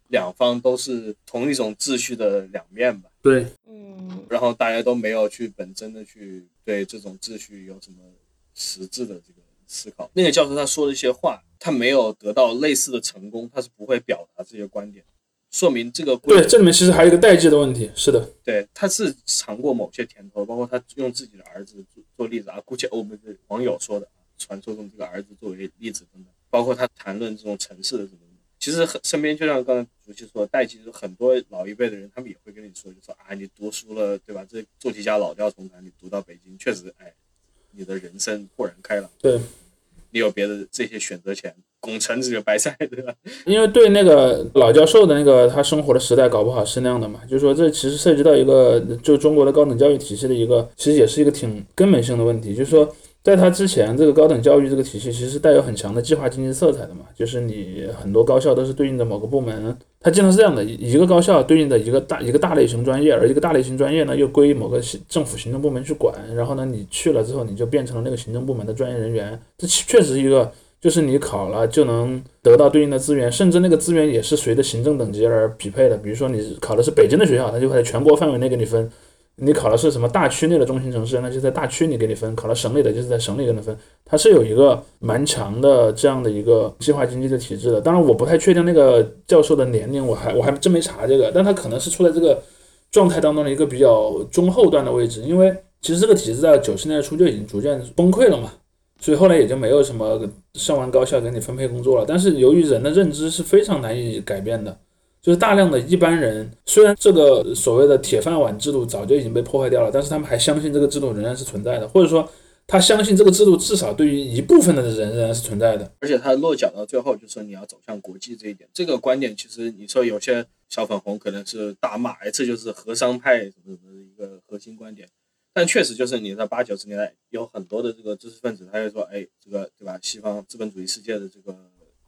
两方都是同一种秩序的两面吧。对，嗯，然后大家都没有去本真的去对这种秩序有什么实质的这个思考。那个教授他说的一些话，他没有得到类似的成功，他是不会表达这些观点，说明这个规对，这里面其实还有一个代际的问题。是的，对他是尝过某些甜头，包括他用自己的儿子做做例子啊，姑且我们的网友说的，传说中这个儿子作为例子等等，包括他谈论这种城市的什么。其实很身边就像刚才主席说的，代际就是很多老一辈的人，他们也会跟你说，就说啊，你读书了，对吧？这做题家老调重弹，你读到北京，确实，哎，你的人生豁然开朗。对，你有别的这些选择权，拱成这个白菜，对吧？因为对那个老教授的那个他生活的时代，搞不好是那样的嘛。就是说，这其实涉及到一个就中国的高等教育体系的一个，其实也是一个挺根本性的问题。就是说，在他之前，这个高等教育这个体系其实带有很强的计划经济色彩的嘛。就是你很多高校都是对应的某个部门，它经常是这样的：一个高校对应的一个大一个大类型专业，而一个大类型专业呢又归某个行政府行政部门去管。然后呢，你去了之后，你就变成了那个行政部门的专业人员。这确实一个。就是你考了就能得到对应的资源，甚至那个资源也是随着行政等级而匹配的。比如说你考的是北京的学校，它就会在全国范围内给你分；你考的是什么大区内的中心城市，那就在大区里给你分；考了省里的，就是在省里给你分。它是有一个蛮强的这样的一个计划经济的体制的。当然，我不太确定那个教授的年龄，我还我还真没查这个，但他可能是处在这个状态当中的一个比较中后段的位置，因为其实这个体制在九十年代初就已经逐渐崩溃了嘛。所以后来也就没有什么上完高校给你分配工作了。但是由于人的认知是非常难以改变的，就是大量的一般人，虽然这个所谓的铁饭碗制度早就已经被破坏掉了，但是他们还相信这个制度仍然是存在的，或者说他相信这个制度至少对于一部分的人仍然是存在的。而且他落脚到最后，就是你要走向国际这一点，这个观点其实你说有些小粉红可能是大骂，哎，这就是和商派什么什么的一个核心观点。但确实就是你在八九十年代有很多的这个知识分子，他就说，哎，这个对吧？西方资本主义世界的这个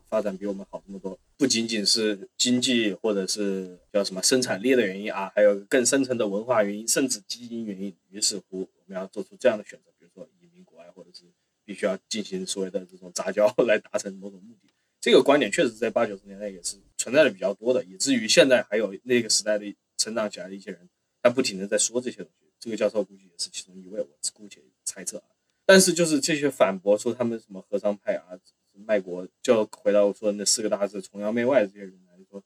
发展比我们好这么多，不仅仅是经济或者是叫什么生产力的原因啊，还有更深层的文化原因，甚至基因原因。于是乎，我们要做出这样的选择，比如说移民国外，或者是必须要进行所谓的这种杂交来达成某种目的。这个观点确实在八九十年代也是存在的比较多的，以至于现在还有那个时代的成长起来的一些人，他不停的在说这些东西。这个教授估计也是其中一位，我姑且猜测啊。但是就是这些反驳说他们什么和商派啊、卖国，就回到我说那四个大字崇洋媚外这些人来说，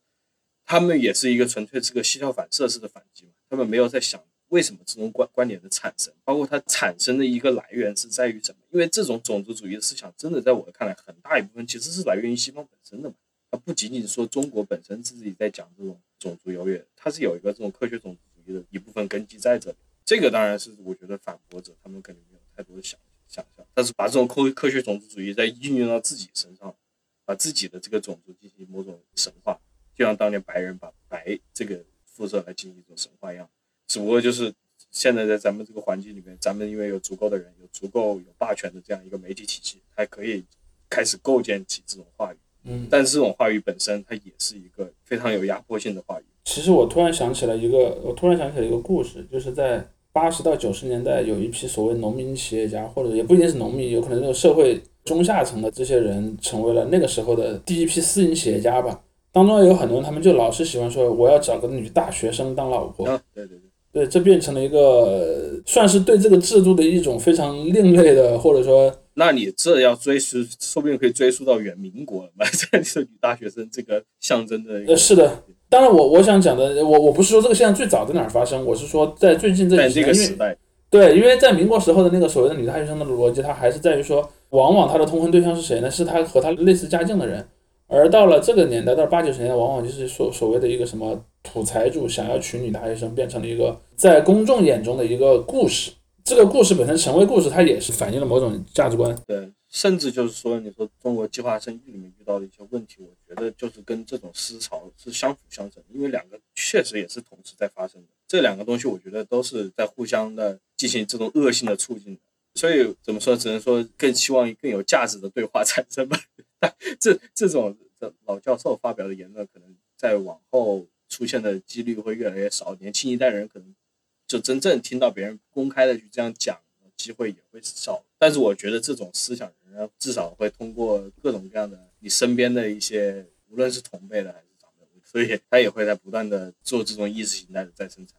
他们也是一个纯粹是个膝跳反射式的反击嘛。他们没有在想为什么这种观观点的产生，包括它产生的一个来源是在于什么？因为这种种族主义的思想，真的在我看来，很大一部分其实是来源于西方本身的嘛。它不仅仅说中国本身自己在讲这种种族优越，它是有一个这种科学种族主义的一部分根基在这里。这个当然是我觉得反驳者他们肯定没有太多的想想象，但是把这种科科学种族主义再运用到自己身上，把自己的这个种族进行某种神话，就像当年白人把白这个肤色来进行一种神话一样。只不过就是现在在咱们这个环境里面，咱们因为有足够的人，有足够有霸权的这样一个媒体体系，还可以开始构建起这种话语。嗯，但是这种话语本身，它也是一个非常有压迫性的话语。其实我突然想起了一个，我突然想起了一个故事，就是在八十到九十年代，有一批所谓农民企业家，或者也不一定是农民，有可能那种社会中下层的这些人，成为了那个时候的第一批私营企业家吧。当中有很多人，他们就老是喜欢说，我要找个女大学生当老婆。啊，对对对，对，这变成了一个算是对这个制度的一种非常另类的，或者说那你这要追溯，说不定可以追溯到远民国了吧？这是女大学生这个象征的，呃是的。当然我，我想讲的，我我不是说这个现象最早在哪儿发生，我是说在最近这几个时代，对，因为在民国时候的那个所谓的女大学生的逻辑，它还是在于说，往往她的通婚对象是谁呢？是她和她类似家境的人。而到了这个年代，到了八九十年代，往往就是所所谓的一个什么土财主想要娶女大学生，变成了一个在公众眼中的一个故事。这个故事本身成为故事，它也是反映了某种价值观。对，甚至就是说，你说中国计划生育里面遇到的一些问题，我觉得就是跟这种思潮是相辅相成，因为两个确实也是同时在发生的。这两个东西，我觉得都是在互相的进行这种恶性的促进。所以怎么说，只能说更希望更有价值的对话产生吧。这这种这老教授发表的言论，可能在往后出现的几率会越来越少，年轻一代人可能就真正听到别人公开的去这样讲，机会也会少。但是我觉得这种思想仍然至少会通过各种各样的你身边的一些，无论是同辈的还是长辈，所以他也会在不断的做这种意识形态的再生产。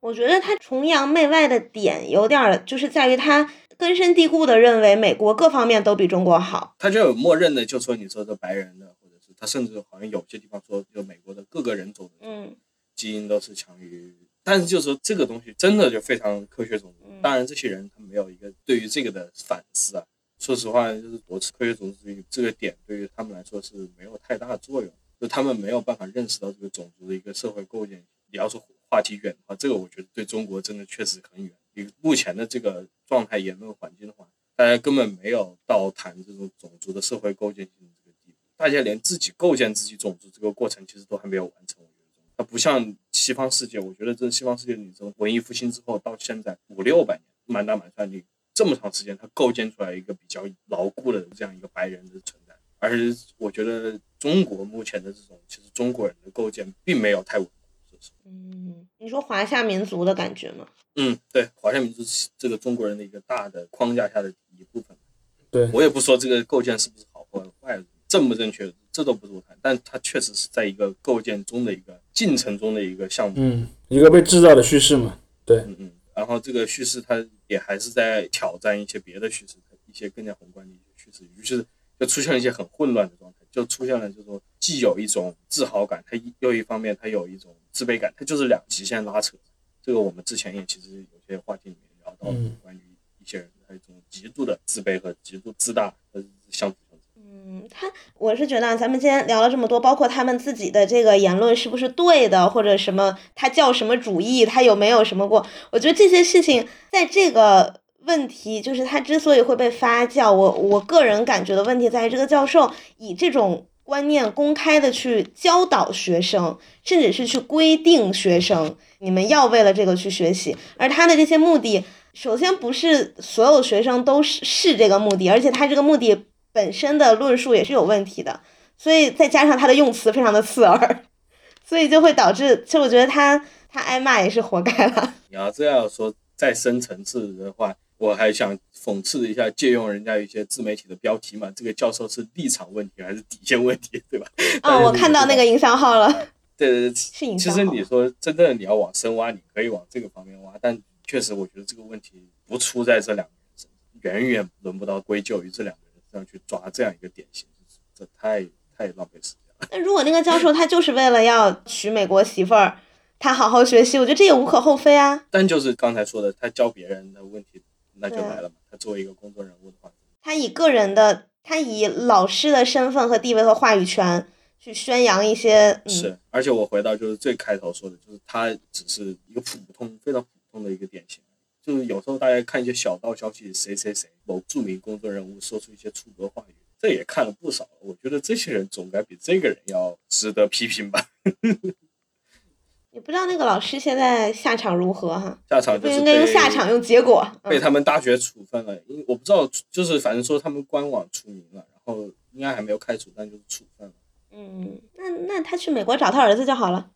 我觉得他崇洋媚外的点有点儿，就是在于他根深蒂固的认为美国各方面都比中国好。他就有默认的，就说你说的白人的，或者是他甚至好像有些地方说，就美国的各个人种的嗯基因都是强于，但是就是说这个东西真的就非常科学种族。嗯当然，这些人他没有一个对于这个的反思啊。说实话，就是我科学种族主义这个点对于他们来说是没有太大的作用，就他们没有办法认识到这个种族的一个社会构建。你要说话题远的话，这个我觉得对中国真的确实很远。以目前的这个状态、言论环境的话，大家根本没有到谈这种种族的社会构建性的这个地步，大家连自己构建自己种族这个过程其实都还没有完成。它不像西方世界，我觉得这西方世界你从文艺复兴之后到现在五六百年，满打满算你这么长时间，它构建出来一个比较牢固的这样一个白人的存在。而且我觉得中国目前的这种，其实中国人的构建并没有太稳固。说实话嗯，你说华夏民族的感觉吗？嗯，对，华夏民族是这个中国人的一个大的框架下的一部分。对我也不说这个构建是不是好或坏，正不正确，这都不是我谈，但它确实是在一个构建中的一个进程中的一个项目。嗯，一个被制造的叙事嘛。对，嗯嗯，然后这个叙事它也还是在挑战一些别的叙事，一些更加宏观的一些叙事，于是就出现了一些很混乱的状态，就出现了就是说既有一种自豪感，它又一方面它有一种自卑感，它就是两极限拉扯。这个我们之前也其实有些话题里面聊到嗯关于一些人他有一种极度的自卑和极度自大，呃，相辅相成。嗯，他我是觉得咱们今天聊了这么多，包括他们自己的这个言论是不是对的，或者什么他叫什么主义，他有没有什么过？我觉得这些事情在这个问题，就是他之所以会被发酵，我我个人感觉的问题在于这个教授以这种观念公开的去教导学生，甚至是去规定学生，你们要为了这个去学习，而他的这些目的。首先不是所有学生都是是这个目的，而且他这个目的本身的论述也是有问题的，所以再加上他的用词非常的刺耳，所以就会导致，其实我觉得他他挨骂也是活该了。你要这样说再深层次的话，我还想讽刺一下，借用人家一些自媒体的标题嘛，这个教授是立场问题还是底线问题，对吧？哦，我看到那个营销号了，对对对，是营销号。其实你说真正的你要往深挖，你可以往这个方面挖，但确实我觉得这个问题不出在这两个人身上，远远轮不到归咎于这两个人身上去抓这样一个典型，这太太浪费时间了。那如果那个教授他就是为了要娶美国媳妇儿，他好好学习，我觉得这也无可厚非啊。但就是刚才说的，他教别人的问题，那就来了嘛。他作为一个公众人物的话，他以个人的，他以老师的身份和地位和话语权去宣扬一些，嗯，是，而且我回到就是最开头说的，就是他只是一个普通、非常普通的一个典型。就是有时候大家看一些小道消息，谁谁谁某著名公众人物说出一些出格话语，这也看了不少。我觉得这些人总该比这个人要值得批评吧。也不知道那个老师现在下场如何哈，下场就是应该用下场，用结果。被嗯他们大学处分了，因我不知道，就是反正说他们官网除名了，然后应该还没有开除，但就是处分了。嗯，那那他去美国找他儿子就好了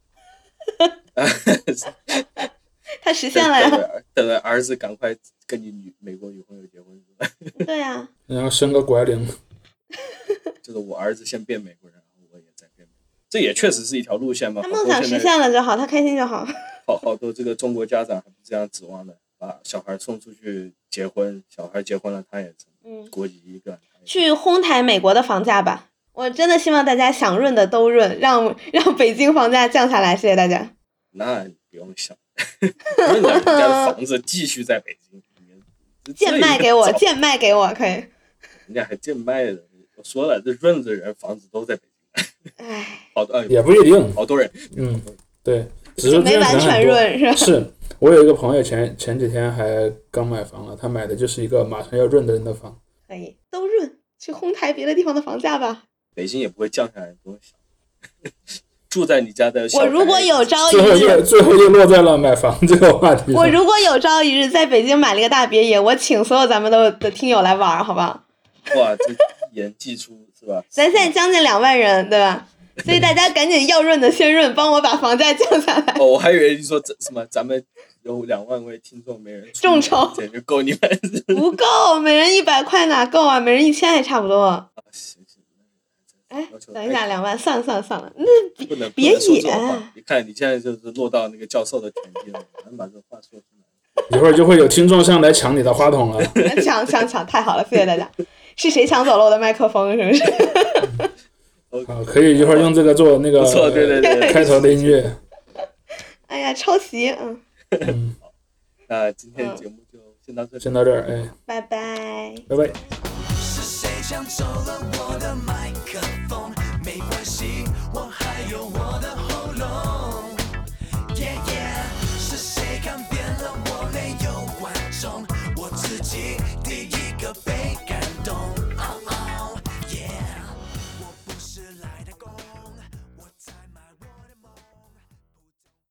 他实现了等呀。着等着儿子赶快跟你女美国女朋友结婚，是吧？对呀、然后生个拐领，就是我儿子先变美国人，然后我也在变美国人。这也确实是一条路线嘛。他梦想实现了就好，他开心就好。好好多这个中国家长还不这样指望的，把小孩送出去结婚，小孩结婚了他也成嗯，国籍一个，去哄抬美国的房价吧。我真的希望大家想润的都润，让让北京房价降下来。谢谢大家。那你不用想，润着人家的房子继续在北京，你贱卖给我，贱卖给我，可以。人家还贱卖的。我说了，这润子人房子都在北京，唉，好多、哎也不一定，好多人。嗯，对，只是没完全润是吧？是我有一个朋友前前几天还刚买房了，他买的就是一个马上要润的人的房。可以，都润，去哄抬别的地方的房价吧。北京也不会降下来，不用想。住在你家的小，我如果有朝一最后又日，最后又落在了买房这个话题。我如果有朝一日在北京买了一个大别野，我请所有咱们的的听友来玩，好不好？哇，这一言既出 是吧？咱现在将近两万人，对吧？所以大家赶紧要润的先润，帮我把房价降下来。哦，我还以为你说这什么，咱们有两万位听众，没人众筹简直够你们。不够，每人一百块哪够啊？每人一千还差不多。行，哎，等一下，两万，算了算了算了，那不能别不能说这种野话。你看你现在就是落到那个教授的田地了，能把这话说出来。一会儿就会有听众上来抢你的话筒了。抢抢抢，太好了，谢谢大家。是谁抢走了我的麦克风？是不是？啊，可以一会儿用这个做那个对对对。开头的音乐。哎呀，抄袭，嗯，嗯，那今天节目就先到这里。先到这儿，哎，拜拜。拜拜。是